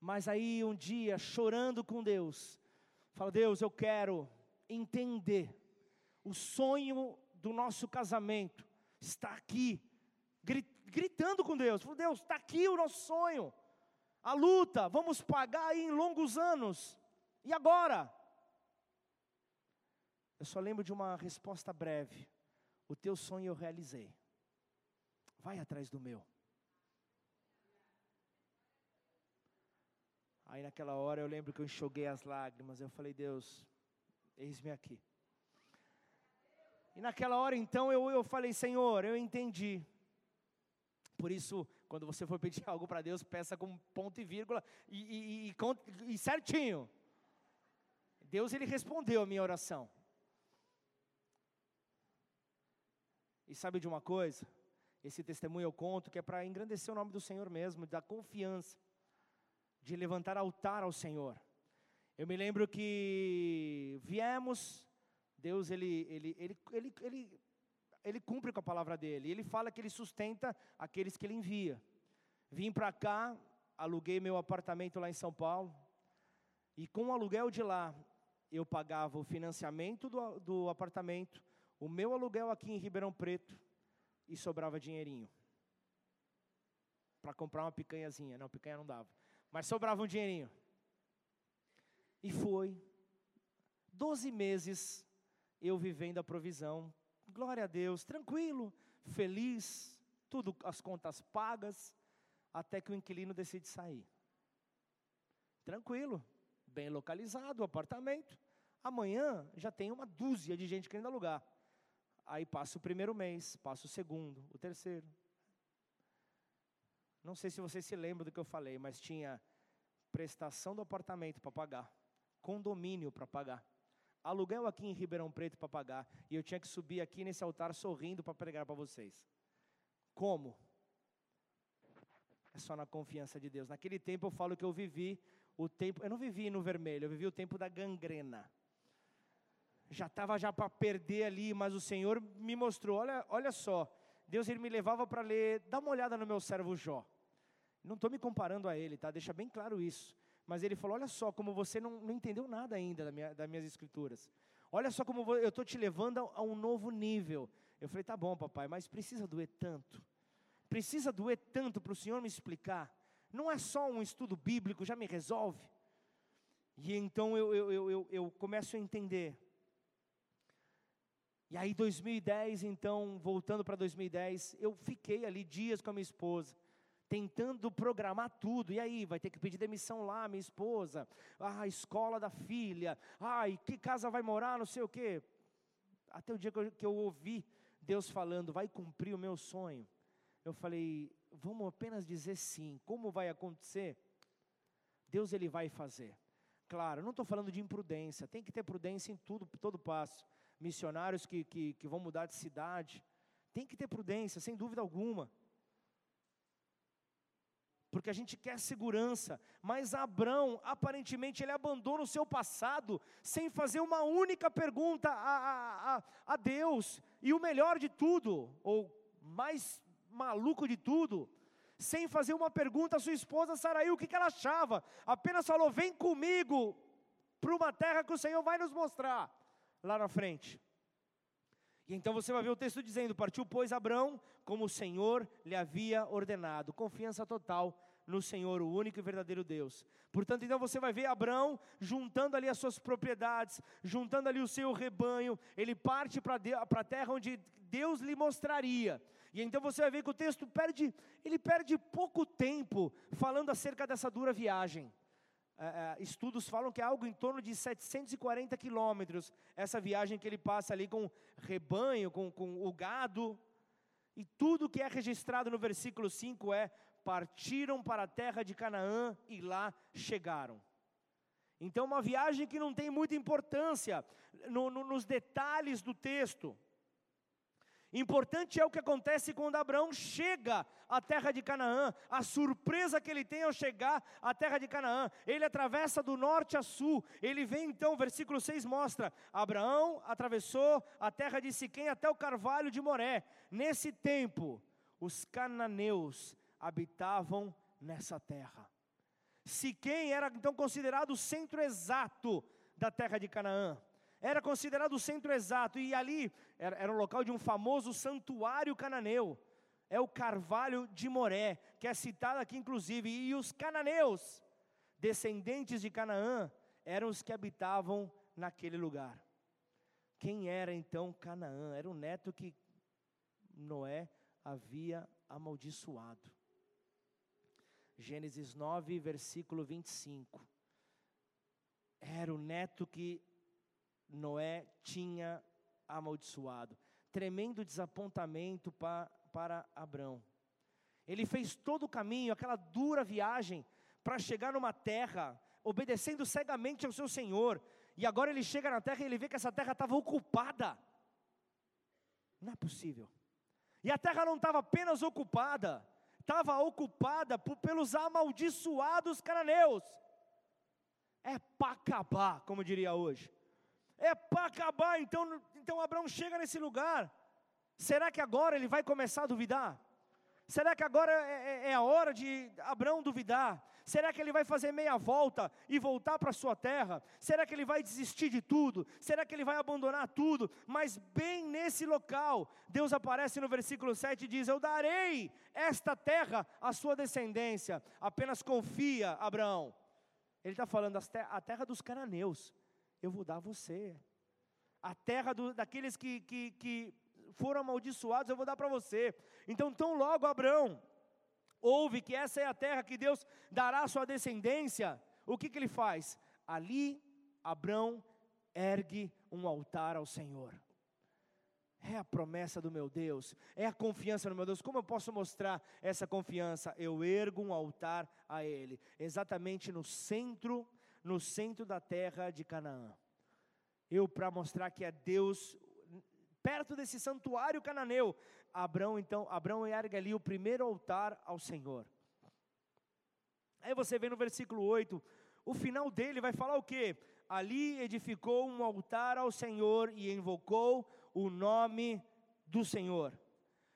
Mas aí, um dia, chorando com Deus, fala: Deus, eu quero entender o sonho do nosso casamento está aqui, gritando com Deus: Deus, está aqui o nosso sonho, a luta, vamos pagar em longos anos, e agora? Eu só lembro de uma resposta breve: O teu sonho eu realizei, vai atrás do meu. Aí naquela hora eu lembro que eu enxuguei as lágrimas, eu falei: Deus, eis-me aqui. E naquela hora então eu, eu falei, Senhor, eu entendi. Por isso, quando você for pedir algo para Deus, peça com ponto e vírgula e, e, e, e, certinho. Deus ele respondeu a minha oração. E sabe de uma coisa? Esse testemunho eu conto que é para engrandecer o nome do Senhor mesmo, dar confiança, de levantar altar ao Senhor. Eu me lembro que viemos, Deus ele, ele, ele, ele, ele, ele cumpre com a palavra dele, ele fala que ele sustenta aqueles que ele envia. Vim para cá, aluguei meu apartamento lá em São Paulo, e com o aluguel de lá, eu pagava o financiamento do, do apartamento, o meu aluguel aqui em Ribeirão Preto, e sobrava dinheirinho. Para comprar uma picanhazinha. Não, picanha não dava. Mas sobrava um dinheirinho. E foi. Doze meses eu vivendo a provisão. Glória a Deus, tranquilo, feliz, tudo as contas pagas, até que o inquilino decide sair. Tranquilo, bem localizado o apartamento. Amanhã já tem uma dúzia de gente querendo alugar. Aí passa o primeiro mês, passa o segundo, o terceiro. Não sei se você se lembra do que eu falei, mas tinha prestação do apartamento para pagar, condomínio para pagar, aluguel aqui em Ribeirão Preto para pagar, e eu tinha que subir aqui nesse altar sorrindo para pregar para vocês. Como? É só na confiança de Deus. Naquele tempo eu falo que eu vivi o tempo, eu não vivi no vermelho, eu vivi o tempo da gangrena. Já estava já para perder ali, mas o Senhor me mostrou, olha, olha só, Deus ele me levava para ler, dá uma olhada no meu servo Jó. Não estou me comparando a ele, tá? Deixa bem claro isso. Mas ele falou: olha só, como você não, não entendeu nada ainda da minha, das minhas escrituras. Olha só como eu estou te levando a, a um novo nível. Eu falei: tá bom, papai, mas precisa doer tanto. Precisa doer tanto para o Senhor me explicar. Não é só um estudo bíblico, já me resolve. E então eu, eu, eu, eu, eu começo a entender. E aí, 2010, então, voltando para 2010, eu fiquei ali dias com a minha esposa, tentando programar tudo. E aí, vai ter que pedir demissão lá, minha esposa. Ah, escola da filha. Ai, que casa vai morar, não sei o quê. Até o dia que eu, que eu ouvi Deus falando, vai cumprir o meu sonho. Eu falei, vamos apenas dizer sim. Como vai acontecer? Deus ele vai fazer. Claro, não estou falando de imprudência, tem que ter prudência em tudo, todo passo. Missionários que, que, que vão mudar de cidade, tem que ter prudência, sem dúvida alguma. Porque a gente quer segurança, mas Abraão, aparentemente, ele abandona o seu passado sem fazer uma única pergunta a, a, a Deus. E o melhor de tudo, ou mais maluco de tudo, sem fazer uma pergunta à sua esposa Saraí, o que, que ela achava, apenas falou: Vem comigo para uma terra que o Senhor vai nos mostrar lá na frente. E então você vai ver o texto dizendo: Partiu, pois, Abraão, como o Senhor lhe havia ordenado, confiança total no Senhor, o único e verdadeiro Deus. Portanto, então você vai ver Abraão juntando ali as suas propriedades, juntando ali o seu rebanho, ele parte para a terra onde Deus lhe mostraria. E então você vai ver que o texto perde, ele perde pouco tempo falando acerca dessa dura viagem. É, é, estudos falam que é algo em torno de 740 quilômetros, essa viagem que ele passa ali com rebanho, com, com o gado, e tudo que é registrado no versículo 5 é: partiram para a terra de Canaã e lá chegaram. Então, uma viagem que não tem muita importância no, no, nos detalhes do texto. Importante é o que acontece quando Abraão chega à terra de Canaã, a surpresa que ele tem ao chegar à terra de Canaã. Ele atravessa do norte a sul. Ele vem então, versículo 6 mostra: Abraão atravessou a terra de Siquém até o carvalho de Moré. Nesse tempo, os cananeus habitavam nessa terra. Siquém era então considerado o centro exato da terra de Canaã era considerado o centro exato, e ali era, era um local de um famoso santuário cananeu, é o Carvalho de Moré, que é citado aqui inclusive, e os cananeus, descendentes de Canaã, eram os que habitavam naquele lugar. Quem era então Canaã? Era o neto que Noé havia amaldiçoado. Gênesis 9, versículo 25. Era o neto que Noé tinha amaldiçoado. Tremendo desapontamento para, para Abrão. Ele fez todo o caminho, aquela dura viagem, para chegar numa terra, obedecendo cegamente ao seu Senhor. E agora ele chega na terra e ele vê que essa terra estava ocupada. Não é possível. E a terra não estava apenas ocupada, estava ocupada por, pelos amaldiçoados cananeus. é para acabar, como diria hoje. É para acabar, então, então Abraão chega nesse lugar. Será que agora ele vai começar a duvidar? Será que agora é, é, é a hora de Abraão duvidar? Será que ele vai fazer meia volta e voltar para sua terra? Será que ele vai desistir de tudo? Será que ele vai abandonar tudo? Mas bem nesse local, Deus aparece no versículo 7 e diz: Eu darei esta terra à sua descendência. Apenas confia, Abraão. Ele está falando a terra dos cananeus. Eu vou dar a você. A terra do, daqueles que, que, que foram amaldiçoados, eu vou dar para você. Então, tão logo Abraão ouve que essa é a terra que Deus dará à sua descendência, o que, que ele faz? Ali, Abraão ergue um altar ao Senhor. É a promessa do meu Deus, é a confiança no meu Deus. Como eu posso mostrar essa confiança? Eu ergo um altar a Ele, exatamente no centro, no centro da terra de Canaã. Eu, para mostrar que é Deus perto desse santuário cananeu. Abraão então, Abraão ergue ali o primeiro altar ao Senhor. Aí você vê no versículo 8, o final dele vai falar o quê? Ali edificou um altar ao Senhor e invocou o nome do Senhor.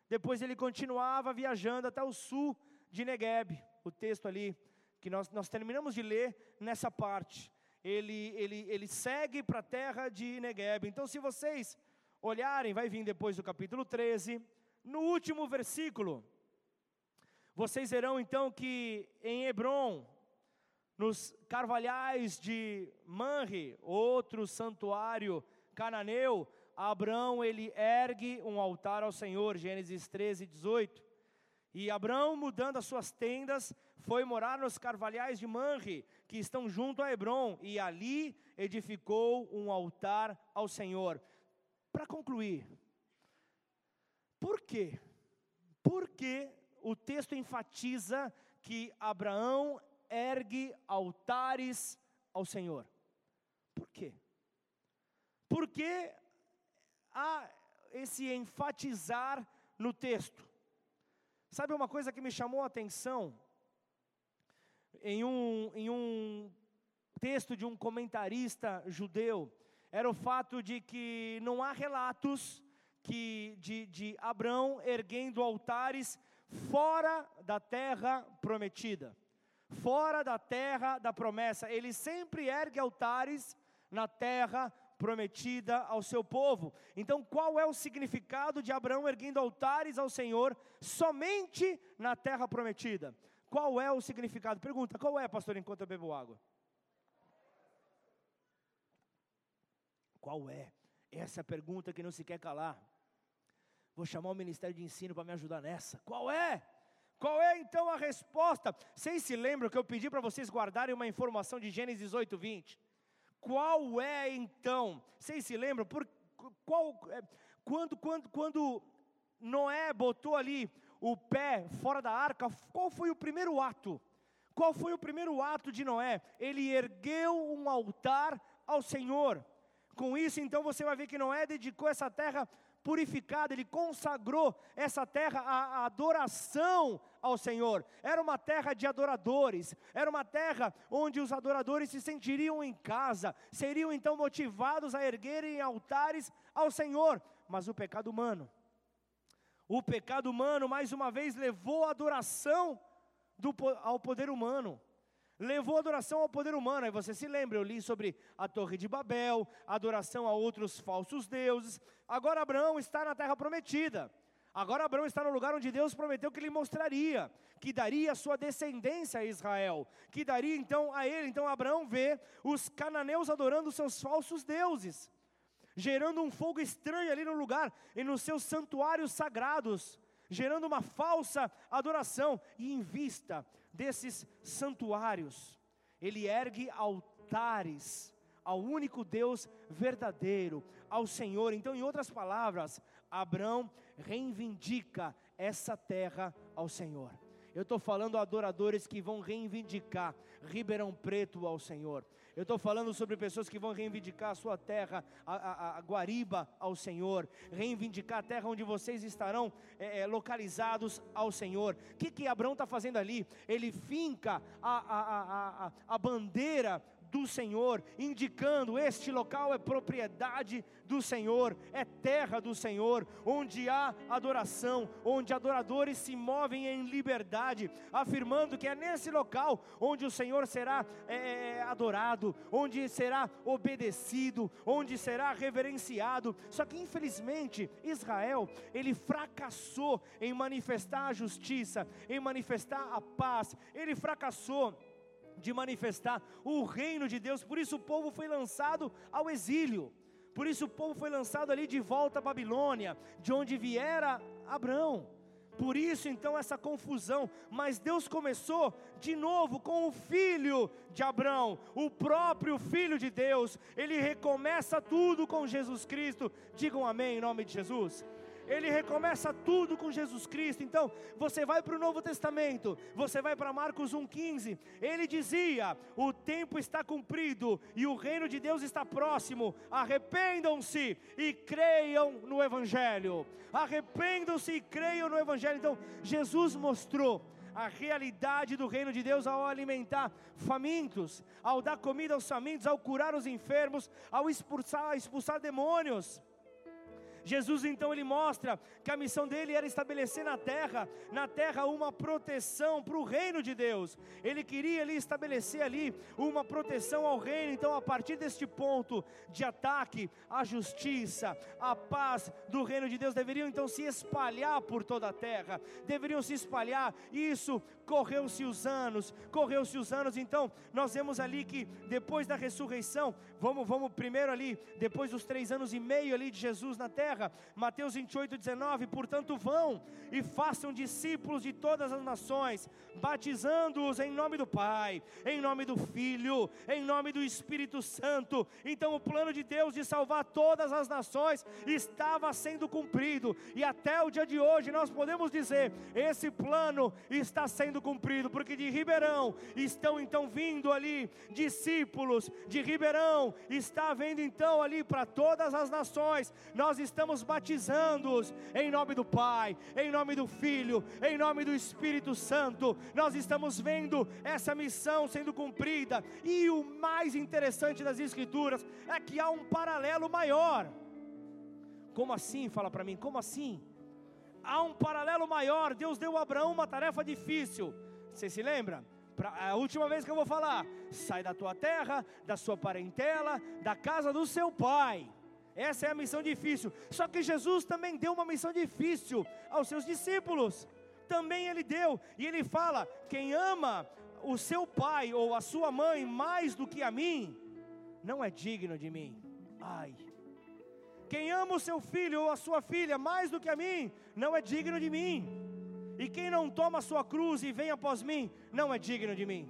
Depois ele continuava viajando até o sul de Negueb, o texto ali que nós, nós terminamos de ler nessa parte. Ele, ele, ele segue para a terra de Negueb. Então, se vocês olharem, vai vir depois do capítulo 13, no último versículo, vocês verão então que em Hebron, nos carvalhais de Manre, outro santuário cananeu, Abraão ele ergue um altar ao Senhor, Gênesis 13, 18. E Abraão, mudando as suas tendas, foi morar nos carvalhais de Manre, que estão junto a Hebron, e ali edificou um altar ao Senhor. Para concluir, por quê? Por que o texto enfatiza que Abraão ergue altares ao Senhor? Por quê? Por que há esse enfatizar no texto? Sabe uma coisa que me chamou a atenção? Em um, em um texto de um comentarista judeu, era o fato de que não há relatos que de, de Abraão erguendo altares fora da terra prometida, fora da terra da promessa. Ele sempre ergue altares na terra prometida ao seu povo. Então, qual é o significado de Abraão erguendo altares ao Senhor somente na terra prometida? Qual é o significado? Pergunta, qual é, pastor, enquanto eu bebo água? Qual é? Essa é a pergunta que não se quer calar. Vou chamar o Ministério de Ensino para me ajudar nessa. Qual é? Qual é então a resposta? Vocês se lembram que eu pedi para vocês guardarem uma informação de Gênesis 8, 20? Qual é então? Vocês se lembram? Por, qual, é, quando, quando, quando Noé botou ali o pé fora da arca, qual foi o primeiro ato? Qual foi o primeiro ato de Noé? Ele ergueu um altar ao Senhor. Com isso, então, você vai ver que Noé dedicou essa terra purificada, ele consagrou essa terra à adoração ao Senhor. Era uma terra de adoradores, era uma terra onde os adoradores se sentiriam em casa, seriam então motivados a erguerem altares ao Senhor. Mas o pecado humano, o pecado humano mais uma vez levou a adoração do, ao poder humano levou a adoração ao poder humano. Aí você se lembra, eu li sobre a Torre de Babel, adoração a outros falsos deuses. Agora Abraão está na terra prometida. Agora Abraão está no lugar onde Deus prometeu que lhe mostraria, que daria a sua descendência a Israel, que daria então a ele. Então Abraão vê os cananeus adorando seus falsos deuses, gerando um fogo estranho ali no lugar e nos seus santuários sagrados, gerando uma falsa adoração. E em vista desses santuários, ele ergue altares ao único Deus verdadeiro, ao Senhor. Então, em outras palavras, Abraão reivindica essa terra ao Senhor. Eu estou falando adoradores que vão reivindicar Ribeirão Preto ao Senhor. Eu estou falando sobre pessoas que vão reivindicar a sua terra, a, a, a Guariba ao Senhor, reivindicar a terra onde vocês estarão é, é, localizados ao Senhor. O que, que Abraão está fazendo ali? Ele finca a, a, a, a bandeira do Senhor, indicando este local é propriedade do Senhor, é terra do Senhor, onde há adoração, onde adoradores se movem em liberdade, afirmando que é nesse local onde o Senhor será é, adorado, onde será obedecido, onde será reverenciado. Só que infelizmente Israel ele fracassou em manifestar a justiça, em manifestar a paz, ele fracassou de manifestar o reino de Deus. Por isso o povo foi lançado ao exílio. Por isso o povo foi lançado ali de volta à Babilônia, de onde viera Abraão. Por isso então essa confusão, mas Deus começou de novo com o filho de Abraão, o próprio filho de Deus. Ele recomeça tudo com Jesus Cristo. Digam amém em nome de Jesus ele recomeça tudo com Jesus Cristo. Então, você vai para o Novo Testamento, você vai para Marcos 1,15. Ele dizia: O tempo está cumprido e o reino de Deus está próximo. Arrependam-se e creiam no Evangelho. Arrependam-se e creiam no Evangelho. Então, Jesus mostrou a realidade do reino de Deus ao alimentar famintos, ao dar comida aos famintos, ao curar os enfermos, ao expulsar, expulsar demônios. Jesus então ele mostra que a missão dele era estabelecer na terra, na terra uma proteção para o reino de Deus. Ele queria ali estabelecer ali uma proteção ao reino. Então, a partir deste ponto de ataque, a justiça, a paz do reino de Deus deveriam então se espalhar por toda a terra. Deveriam se espalhar. Isso correu-se os anos, correu-se os anos. Então, nós vemos ali que depois da ressurreição, vamos, vamos primeiro ali, depois dos três anos e meio ali de Jesus na terra. Mateus 28, 19: Portanto, vão e façam discípulos de todas as nações, batizando-os em nome do Pai, em nome do Filho, em nome do Espírito Santo. Então, o plano de Deus de salvar todas as nações estava sendo cumprido, e até o dia de hoje nós podemos dizer: esse plano está sendo cumprido, porque de Ribeirão estão então vindo ali discípulos, de Ribeirão está vendo então ali para todas as nações, nós estamos batizando-os em nome do Pai, em nome do Filho, em nome do Espírito Santo. Nós estamos vendo essa missão sendo cumprida, e o mais interessante das Escrituras é que há um paralelo maior. Como assim? Fala para mim, como assim? Há um paralelo maior. Deus deu a Abraão uma tarefa difícil. Você se lembra? Pra, a última vez que eu vou falar, sai da tua terra, da sua parentela, da casa do seu pai. Essa é a missão difícil. Só que Jesus também deu uma missão difícil aos seus discípulos. Também ele deu, e ele fala: quem ama o seu pai ou a sua mãe mais do que a mim, não é digno de mim. Ai. Quem ama o seu filho ou a sua filha mais do que a mim, não é digno de mim. E quem não toma a sua cruz e vem após mim, não é digno de mim.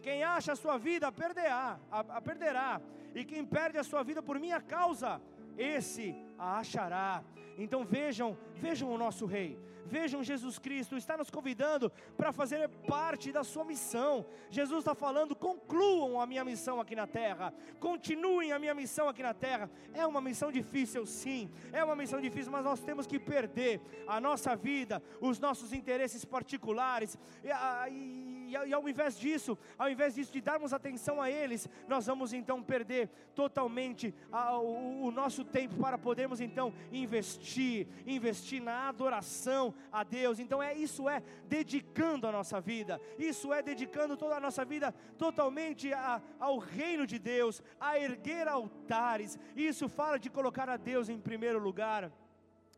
Quem acha a sua vida perderá, a, a perderá e quem perde a sua vida por minha causa, esse a achará. Então vejam, vejam o nosso rei, vejam Jesus Cristo, está nos convidando para fazer parte da sua missão. Jesus está falando: concluam a minha missão aqui na terra, continuem a minha missão aqui na terra. É uma missão difícil, sim, é uma missão difícil, mas nós temos que perder a nossa vida, os nossos interesses particulares, e, e, e ao invés disso, ao invés disso de darmos atenção a eles, nós vamos então perder totalmente a, o, o nosso tempo para podermos então investir, investir na adoração a Deus. Então é isso é dedicando a nossa vida. Isso é dedicando toda a nossa vida totalmente a, ao reino de Deus, a erguer altares. Isso fala de colocar a Deus em primeiro lugar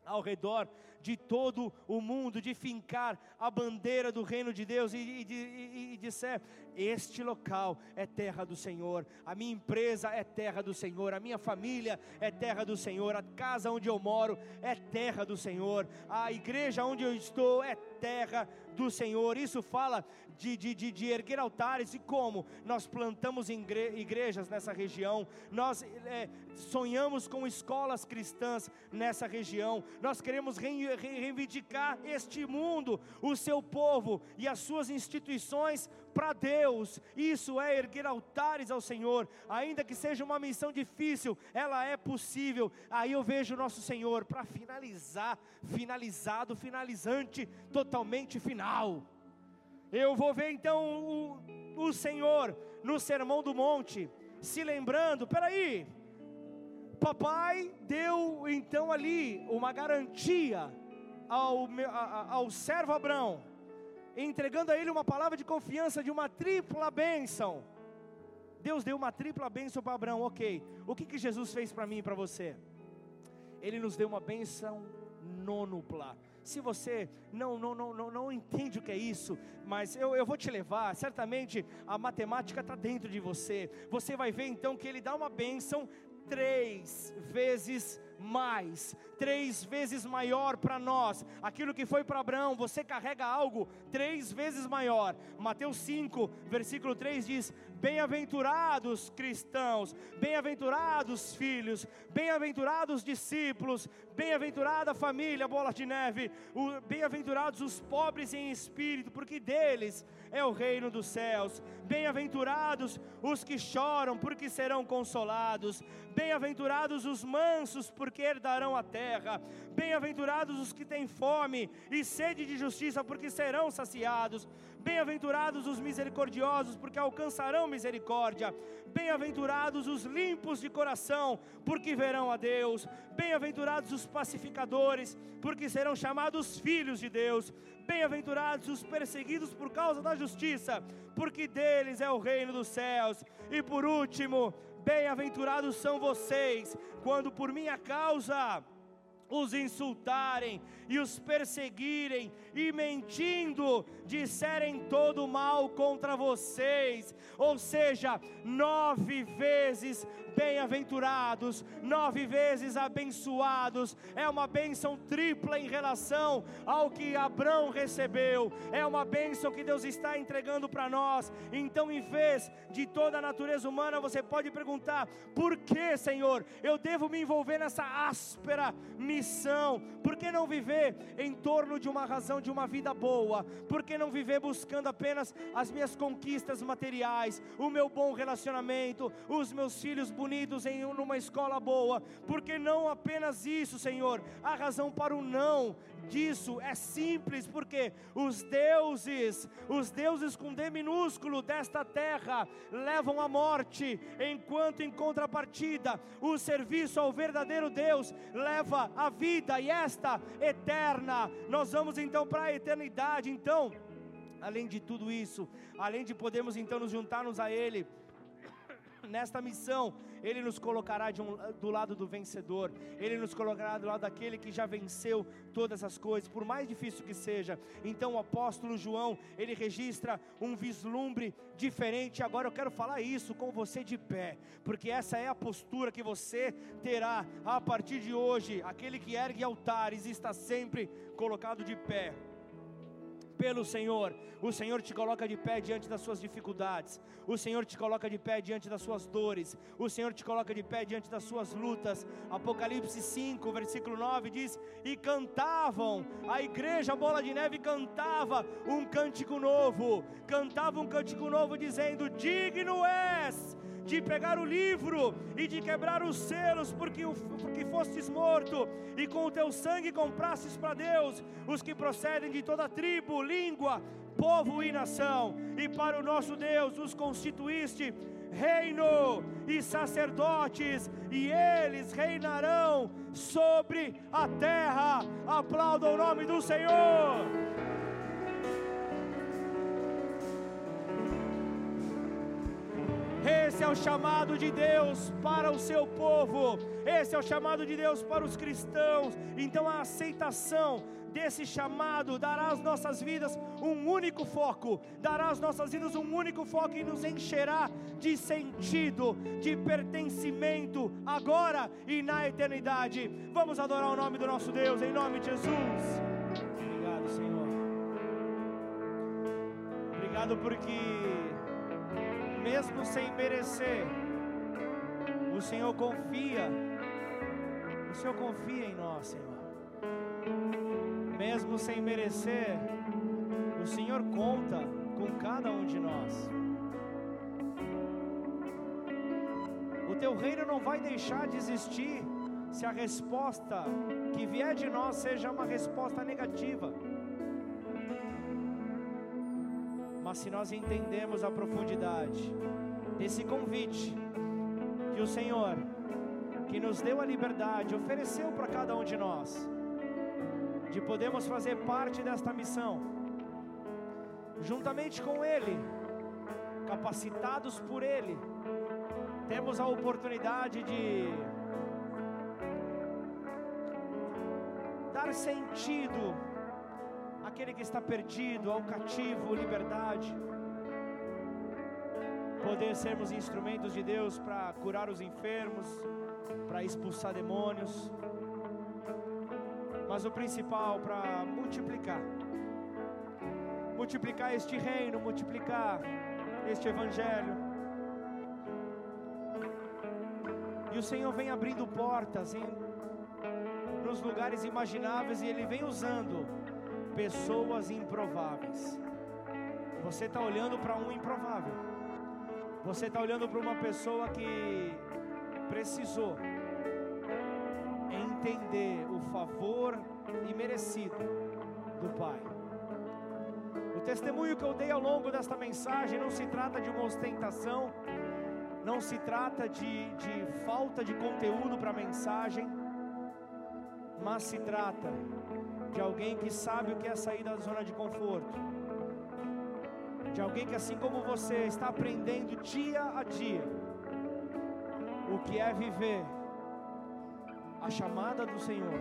ao redor de todo o mundo, de fincar a bandeira do reino de Deus e, e, e, e disser: Este local é terra do Senhor, a minha empresa é terra do Senhor, a minha família é terra do Senhor, a casa onde eu moro é terra do Senhor, a igreja onde eu estou é terra do Senhor. Isso fala de, de, de, de erguer altares e como nós plantamos igrejas nessa região, nós é, sonhamos com escolas cristãs nessa região, nós queremos reivindicar este mundo, o seu povo e as suas instituições para Deus. Isso é erguer altares ao Senhor, ainda que seja uma missão difícil, ela é possível. Aí eu vejo nosso Senhor para finalizar, finalizado, finalizante, totalmente final. Eu vou ver então o, o Senhor no Sermão do Monte, se lembrando: peraí, papai deu então ali uma garantia ao, ao servo Abraão, entregando a ele uma palavra de confiança de uma tripla bênção. Deus deu uma tripla bênção para Abraão, ok. O que, que Jesus fez para mim e para você? Ele nos deu uma bênção nônupla. Se você não, não, não, não, não entende o que é isso, mas eu, eu vou te levar, certamente a matemática está dentro de você. Você vai ver então que ele dá uma bênção três vezes mais, três vezes maior para nós. Aquilo que foi para Abraão, você carrega algo três vezes maior. Mateus 5, versículo 3 diz: Bem-aventurados cristãos, bem-aventurados filhos, bem-aventurados discípulos, bem-aventurada família, bola de neve, bem-aventurados os pobres em espírito, porque deles é o reino dos céus. Bem-aventurados os que choram, porque serão consolados. Bem-aventurados os mansos, porque herdarão a terra. Bem-aventurados os que têm fome e sede de justiça, porque serão saciados. Bem-aventurados os misericordiosos, porque alcançarão misericórdia. Bem-aventurados os limpos de coração, porque verão a Deus. Bem-aventurados os pacificadores, porque serão chamados filhos de Deus. Bem-aventurados os perseguidos por causa da justiça, porque deles é o reino dos céus. E por último, bem-aventurados são vocês, quando por minha causa os insultarem e os perseguirem e mentindo disserem todo mal contra vocês, ou seja, nove vezes bem-aventurados, nove vezes abençoados, é uma bênção tripla em relação ao que Abraão recebeu, é uma bênção que Deus está entregando para nós. Então, em vez de toda a natureza humana, você pode perguntar: por que, Senhor, eu devo me envolver nessa áspera missão? Por que não viver em torno de uma razão de uma vida boa? Por que não viver buscando apenas as minhas conquistas materiais, o meu bom relacionamento, os meus filhos bonitos? Unidos em uma escola boa, porque não apenas isso, Senhor, a razão para o não disso é simples, porque os deuses, os deuses com D minúsculo desta terra, levam à morte, enquanto em contrapartida, o serviço ao verdadeiro Deus leva a vida e esta eterna. Nós vamos então para a eternidade, então. Além de tudo isso, além de podermos então nos juntarmos a Ele, nesta missão, Ele nos colocará um, do lado do vencedor, Ele nos colocará do lado daquele que já venceu todas as coisas, por mais difícil que seja. Então o apóstolo João, ele registra um vislumbre diferente. Agora eu quero falar isso com você de pé, porque essa é a postura que você terá a partir de hoje. Aquele que ergue altares está sempre colocado de pé pelo Senhor. O Senhor te coloca de pé diante das suas dificuldades. O Senhor te coloca de pé diante das suas dores. O Senhor te coloca de pé diante das suas lutas. Apocalipse 5, versículo 9 diz: E cantavam, a igreja Bola de Neve cantava um cântico novo. Cantava um cântico novo dizendo: Digno és de pegar o livro e de quebrar os selos, porque, porque fostes morto, e com o teu sangue comprastes para Deus os que procedem de toda tribo, língua, povo e nação, e para o nosso Deus os constituíste reino e sacerdotes, e eles reinarão sobre a terra. Aplauda o nome do Senhor. Esse é o chamado de Deus para o seu povo, esse é o chamado de Deus para os cristãos. Então, a aceitação desse chamado dará às nossas vidas um único foco, dará às nossas vidas um único foco e nos encherá de sentido, de pertencimento, agora e na eternidade. Vamos adorar o nome do nosso Deus, em nome de Jesus. Obrigado, Senhor. Obrigado porque mesmo sem merecer, o Senhor confia, o Senhor confia em nós, Senhor. Mesmo sem merecer, o Senhor conta com cada um de nós. O teu reino não vai deixar de existir se a resposta que vier de nós seja uma resposta negativa. Mas se nós entendemos a profundidade desse convite que o Senhor, que nos deu a liberdade, ofereceu para cada um de nós, de podermos fazer parte desta missão, juntamente com Ele, capacitados por Ele, temos a oportunidade de dar sentido àquele que está perdido, ao cativo, liberdade. Poder sermos instrumentos de Deus para curar os enfermos, para expulsar demônios, mas o principal para multiplicar multiplicar este reino, multiplicar este evangelho. E o Senhor vem abrindo portas em, nos lugares imagináveis e Ele vem usando pessoas improváveis. Você está olhando para um improvável. Você está olhando para uma pessoa que precisou entender o favor imerecido do Pai. O testemunho que eu dei ao longo desta mensagem não se trata de uma ostentação, não se trata de, de falta de conteúdo para a mensagem, mas se trata de alguém que sabe o que é sair da zona de conforto, de alguém que, assim como você, está aprendendo dia a dia o que é viver a chamada do Senhor.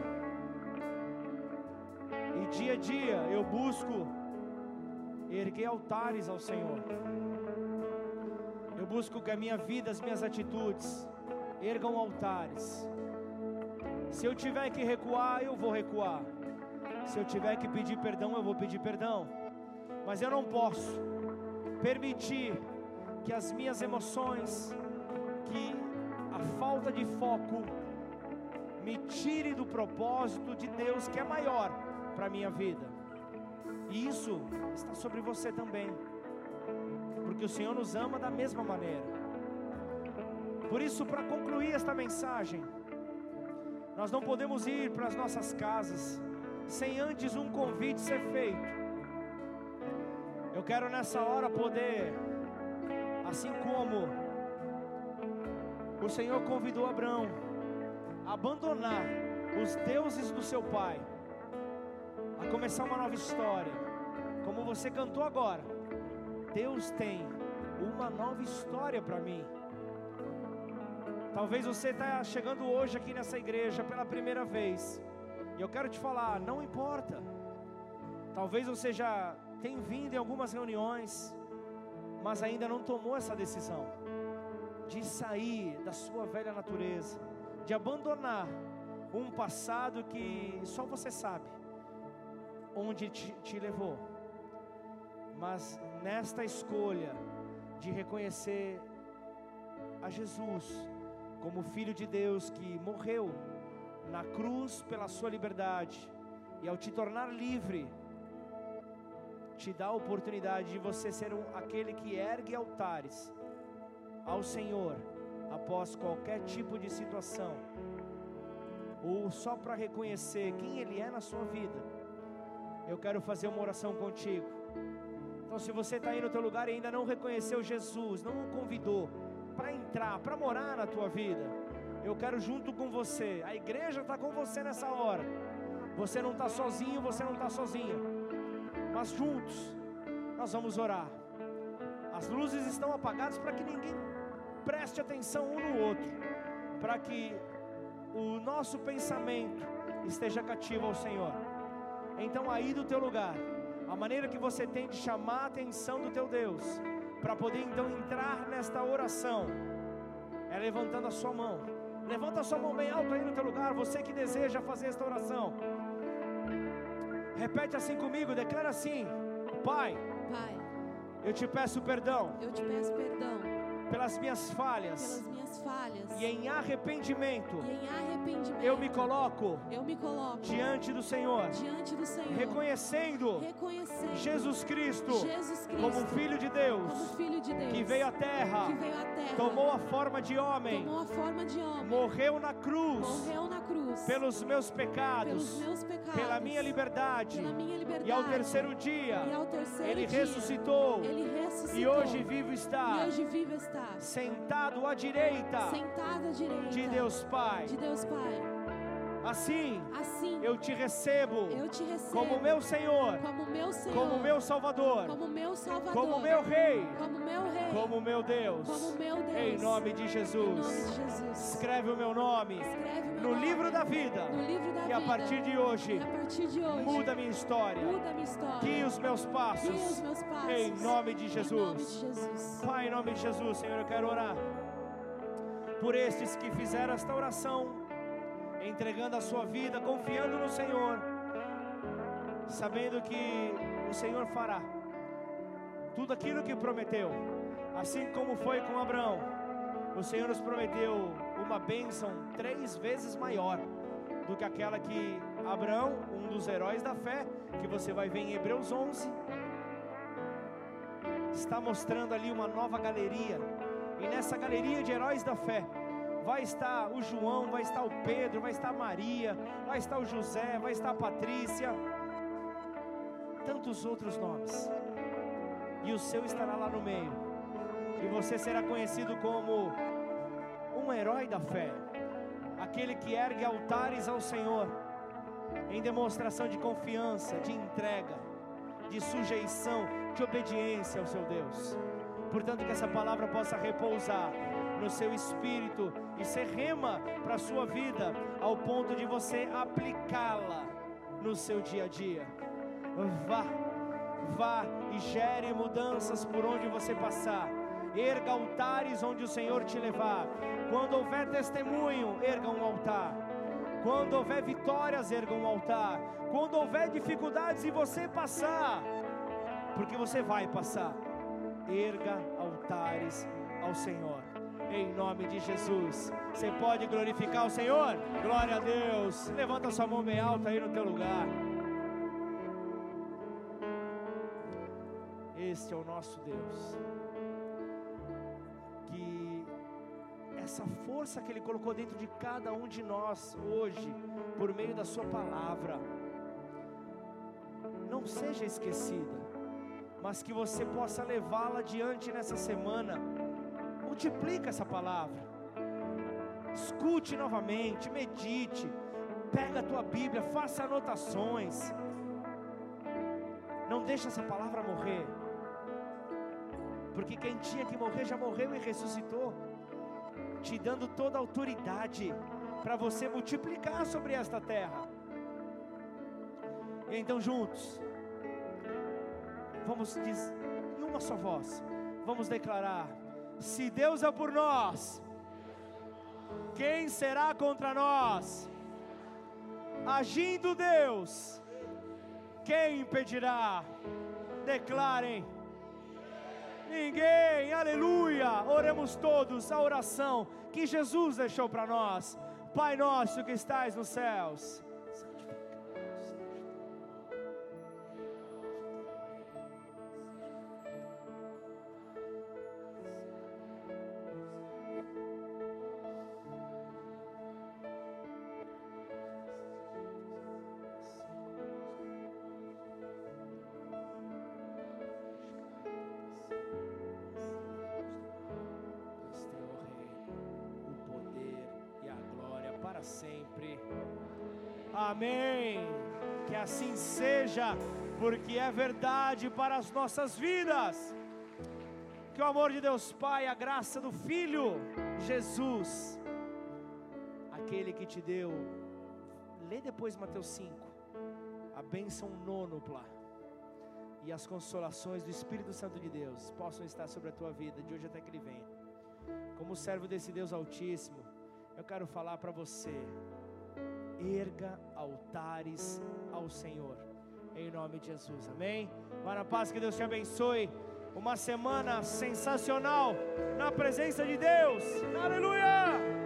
E dia a dia eu busco erguer altares ao Senhor. Eu busco que a minha vida, as minhas atitudes ergam altares. Se eu tiver que recuar, eu vou recuar. Se eu tiver que pedir perdão, eu vou pedir perdão. Mas eu não posso permitir que as minhas emoções, que a falta de foco me tire do propósito de Deus que é maior para a minha vida. E isso está sobre você também, porque o Senhor nos ama da mesma maneira. Por isso, para concluir esta mensagem, nós não podemos ir para as nossas casas sem antes um convite ser feito. Eu quero nessa hora poder, assim como o Senhor convidou Abraão a abandonar os deuses do seu pai a começar uma nova história. Como você cantou agora, Deus tem uma nova história para mim. Talvez você está chegando hoje aqui nessa igreja pela primeira vez. E eu quero te falar, não importa. Talvez você já tenha vindo em algumas reuniões, mas ainda não tomou essa decisão de sair da sua velha natureza, de abandonar um passado que só você sabe onde te, te levou. Mas nesta escolha de reconhecer a Jesus como Filho de Deus que morreu na cruz pela sua liberdade e ao te tornar livre, te dá a oportunidade de você ser um, aquele que ergue altares ao Senhor após qualquer tipo de situação, ou só para reconhecer quem Ele é na sua vida eu quero fazer uma oração contigo. Então, se você está aí no teu lugar e ainda não reconheceu Jesus, não o convidou para entrar, para morar na tua vida, eu quero junto com você. A igreja está com você nessa hora. Você não está sozinho, você não está sozinha. Mas juntos nós vamos orar. As luzes estão apagadas para que ninguém preste atenção um no outro, para que o nosso pensamento esteja cativo ao Senhor. Então, aí do teu lugar, a maneira que você tem de chamar a atenção do teu Deus, para poder então entrar nesta oração, é levantando a sua mão. Levanta a sua mão bem alto aí no teu lugar, você que deseja fazer esta oração. Repete assim comigo, declara assim: Pai, Pai, eu te peço perdão eu te peço perdão pelas minhas falhas pelas minhas falhas e em arrependimento, e em arrependimento. eu me coloco eu me coloco diante do Senhor, diante do Senhor, reconhecendo reconhecendo Jesus Cristo Jesus Cristo como Filho de Deus, Filho de Deus que veio à terra, que veio à terra, tomou a forma de homem, forma de homem, morreu na cruz morreu na cruz. Pelos meus pelos pecados, meus pecados, pela minha liberdade, pela minha liberdade, e ao terceiro dia ao terceiro ele dia, ressuscitou. ele ressuscitou, e hoje vivo está, hoje vivo está, sentado à direita sentado à direita de Deus Pai. de Deus Pai. Assim, Assim eu te recebo eu te recebo como meu Senhor, como meu Senhor, como meu Salvador, como meu Salvador, como meu Rei, como meu Rei, como meu Deus. como meu Deus. Em nome de Em nome Jesus. de Jesus. Escreve o meu nome meu no livro da vida. no livro da E a vida. partir de hoje, a partir de hoje, muda a minha história. muda minha história. Guia os meus Guia os passos. meus passos. Em nome de Em nome de Jesus. Jesus. Pai, em nome de Jesus, Senhor, eu quero orar por estes que fizeram esta oração, entregando a sua vida, confiando no Senhor, sabendo que o Senhor fará tudo aquilo que prometeu, assim como foi com Abraão. O Senhor nos prometeu uma bênção três vezes maior do que aquela que Abraão, um dos heróis da fé, que você vai ver em Hebreus 11, está mostrando ali uma nova galeria. E nessa galeria de heróis da fé vai estar o João, vai estar o Pedro, vai estar a Maria, vai estar o José, vai estar a Patrícia, tantos outros nomes. E o seu estará lá no meio. E você será conhecido como um herói da fé, aquele que ergue altares ao Senhor em demonstração de confiança, de entrega, de sujeição, de obediência ao seu Deus. Portanto, que essa palavra possa repousar no seu espírito e ser rema para a sua vida, ao ponto de você aplicá-la no seu dia a dia. Vá, vá e gere mudanças por onde você passar. Erga altares onde o Senhor te levar. Quando houver testemunho, erga um altar. Quando houver vitórias, erga um altar. Quando houver dificuldades e você passar, porque você vai passar, erga altares ao Senhor. Em nome de Jesus. Você pode glorificar o Senhor? Glória a Deus. Levanta sua mão bem alta aí no teu lugar. Este é o nosso Deus. Que essa força que Ele colocou dentro de cada um de nós hoje, por meio da Sua palavra, não seja esquecida, mas que você possa levá-la adiante nessa semana. Multiplica essa palavra, escute novamente, medite, pega a tua Bíblia, faça anotações. Não deixe essa palavra morrer, porque quem tinha que morrer já morreu e ressuscitou, te dando toda a autoridade para você multiplicar sobre esta terra. E então juntos, vamos dizer em uma só voz, vamos declarar: se Deus é por nós, quem será contra nós? Agindo Deus, quem impedirá? Declarem. Ninguém, aleluia. Oremos todos a oração que Jesus deixou para nós. Pai nosso que estais nos céus. Para as nossas vidas. Que o amor de Deus Pai, a graça do Filho Jesus, aquele que te deu, lê depois Mateus 5, a bênção nônupla e as consolações do Espírito Santo de Deus possam estar sobre a tua vida de hoje até que Ele venha. Como servo desse Deus Altíssimo, eu quero falar para você: erga altares ao Senhor, em nome de Jesus, amém? Vá na paz, que Deus te abençoe. Uma semana sensacional na presença de Deus, aleluia!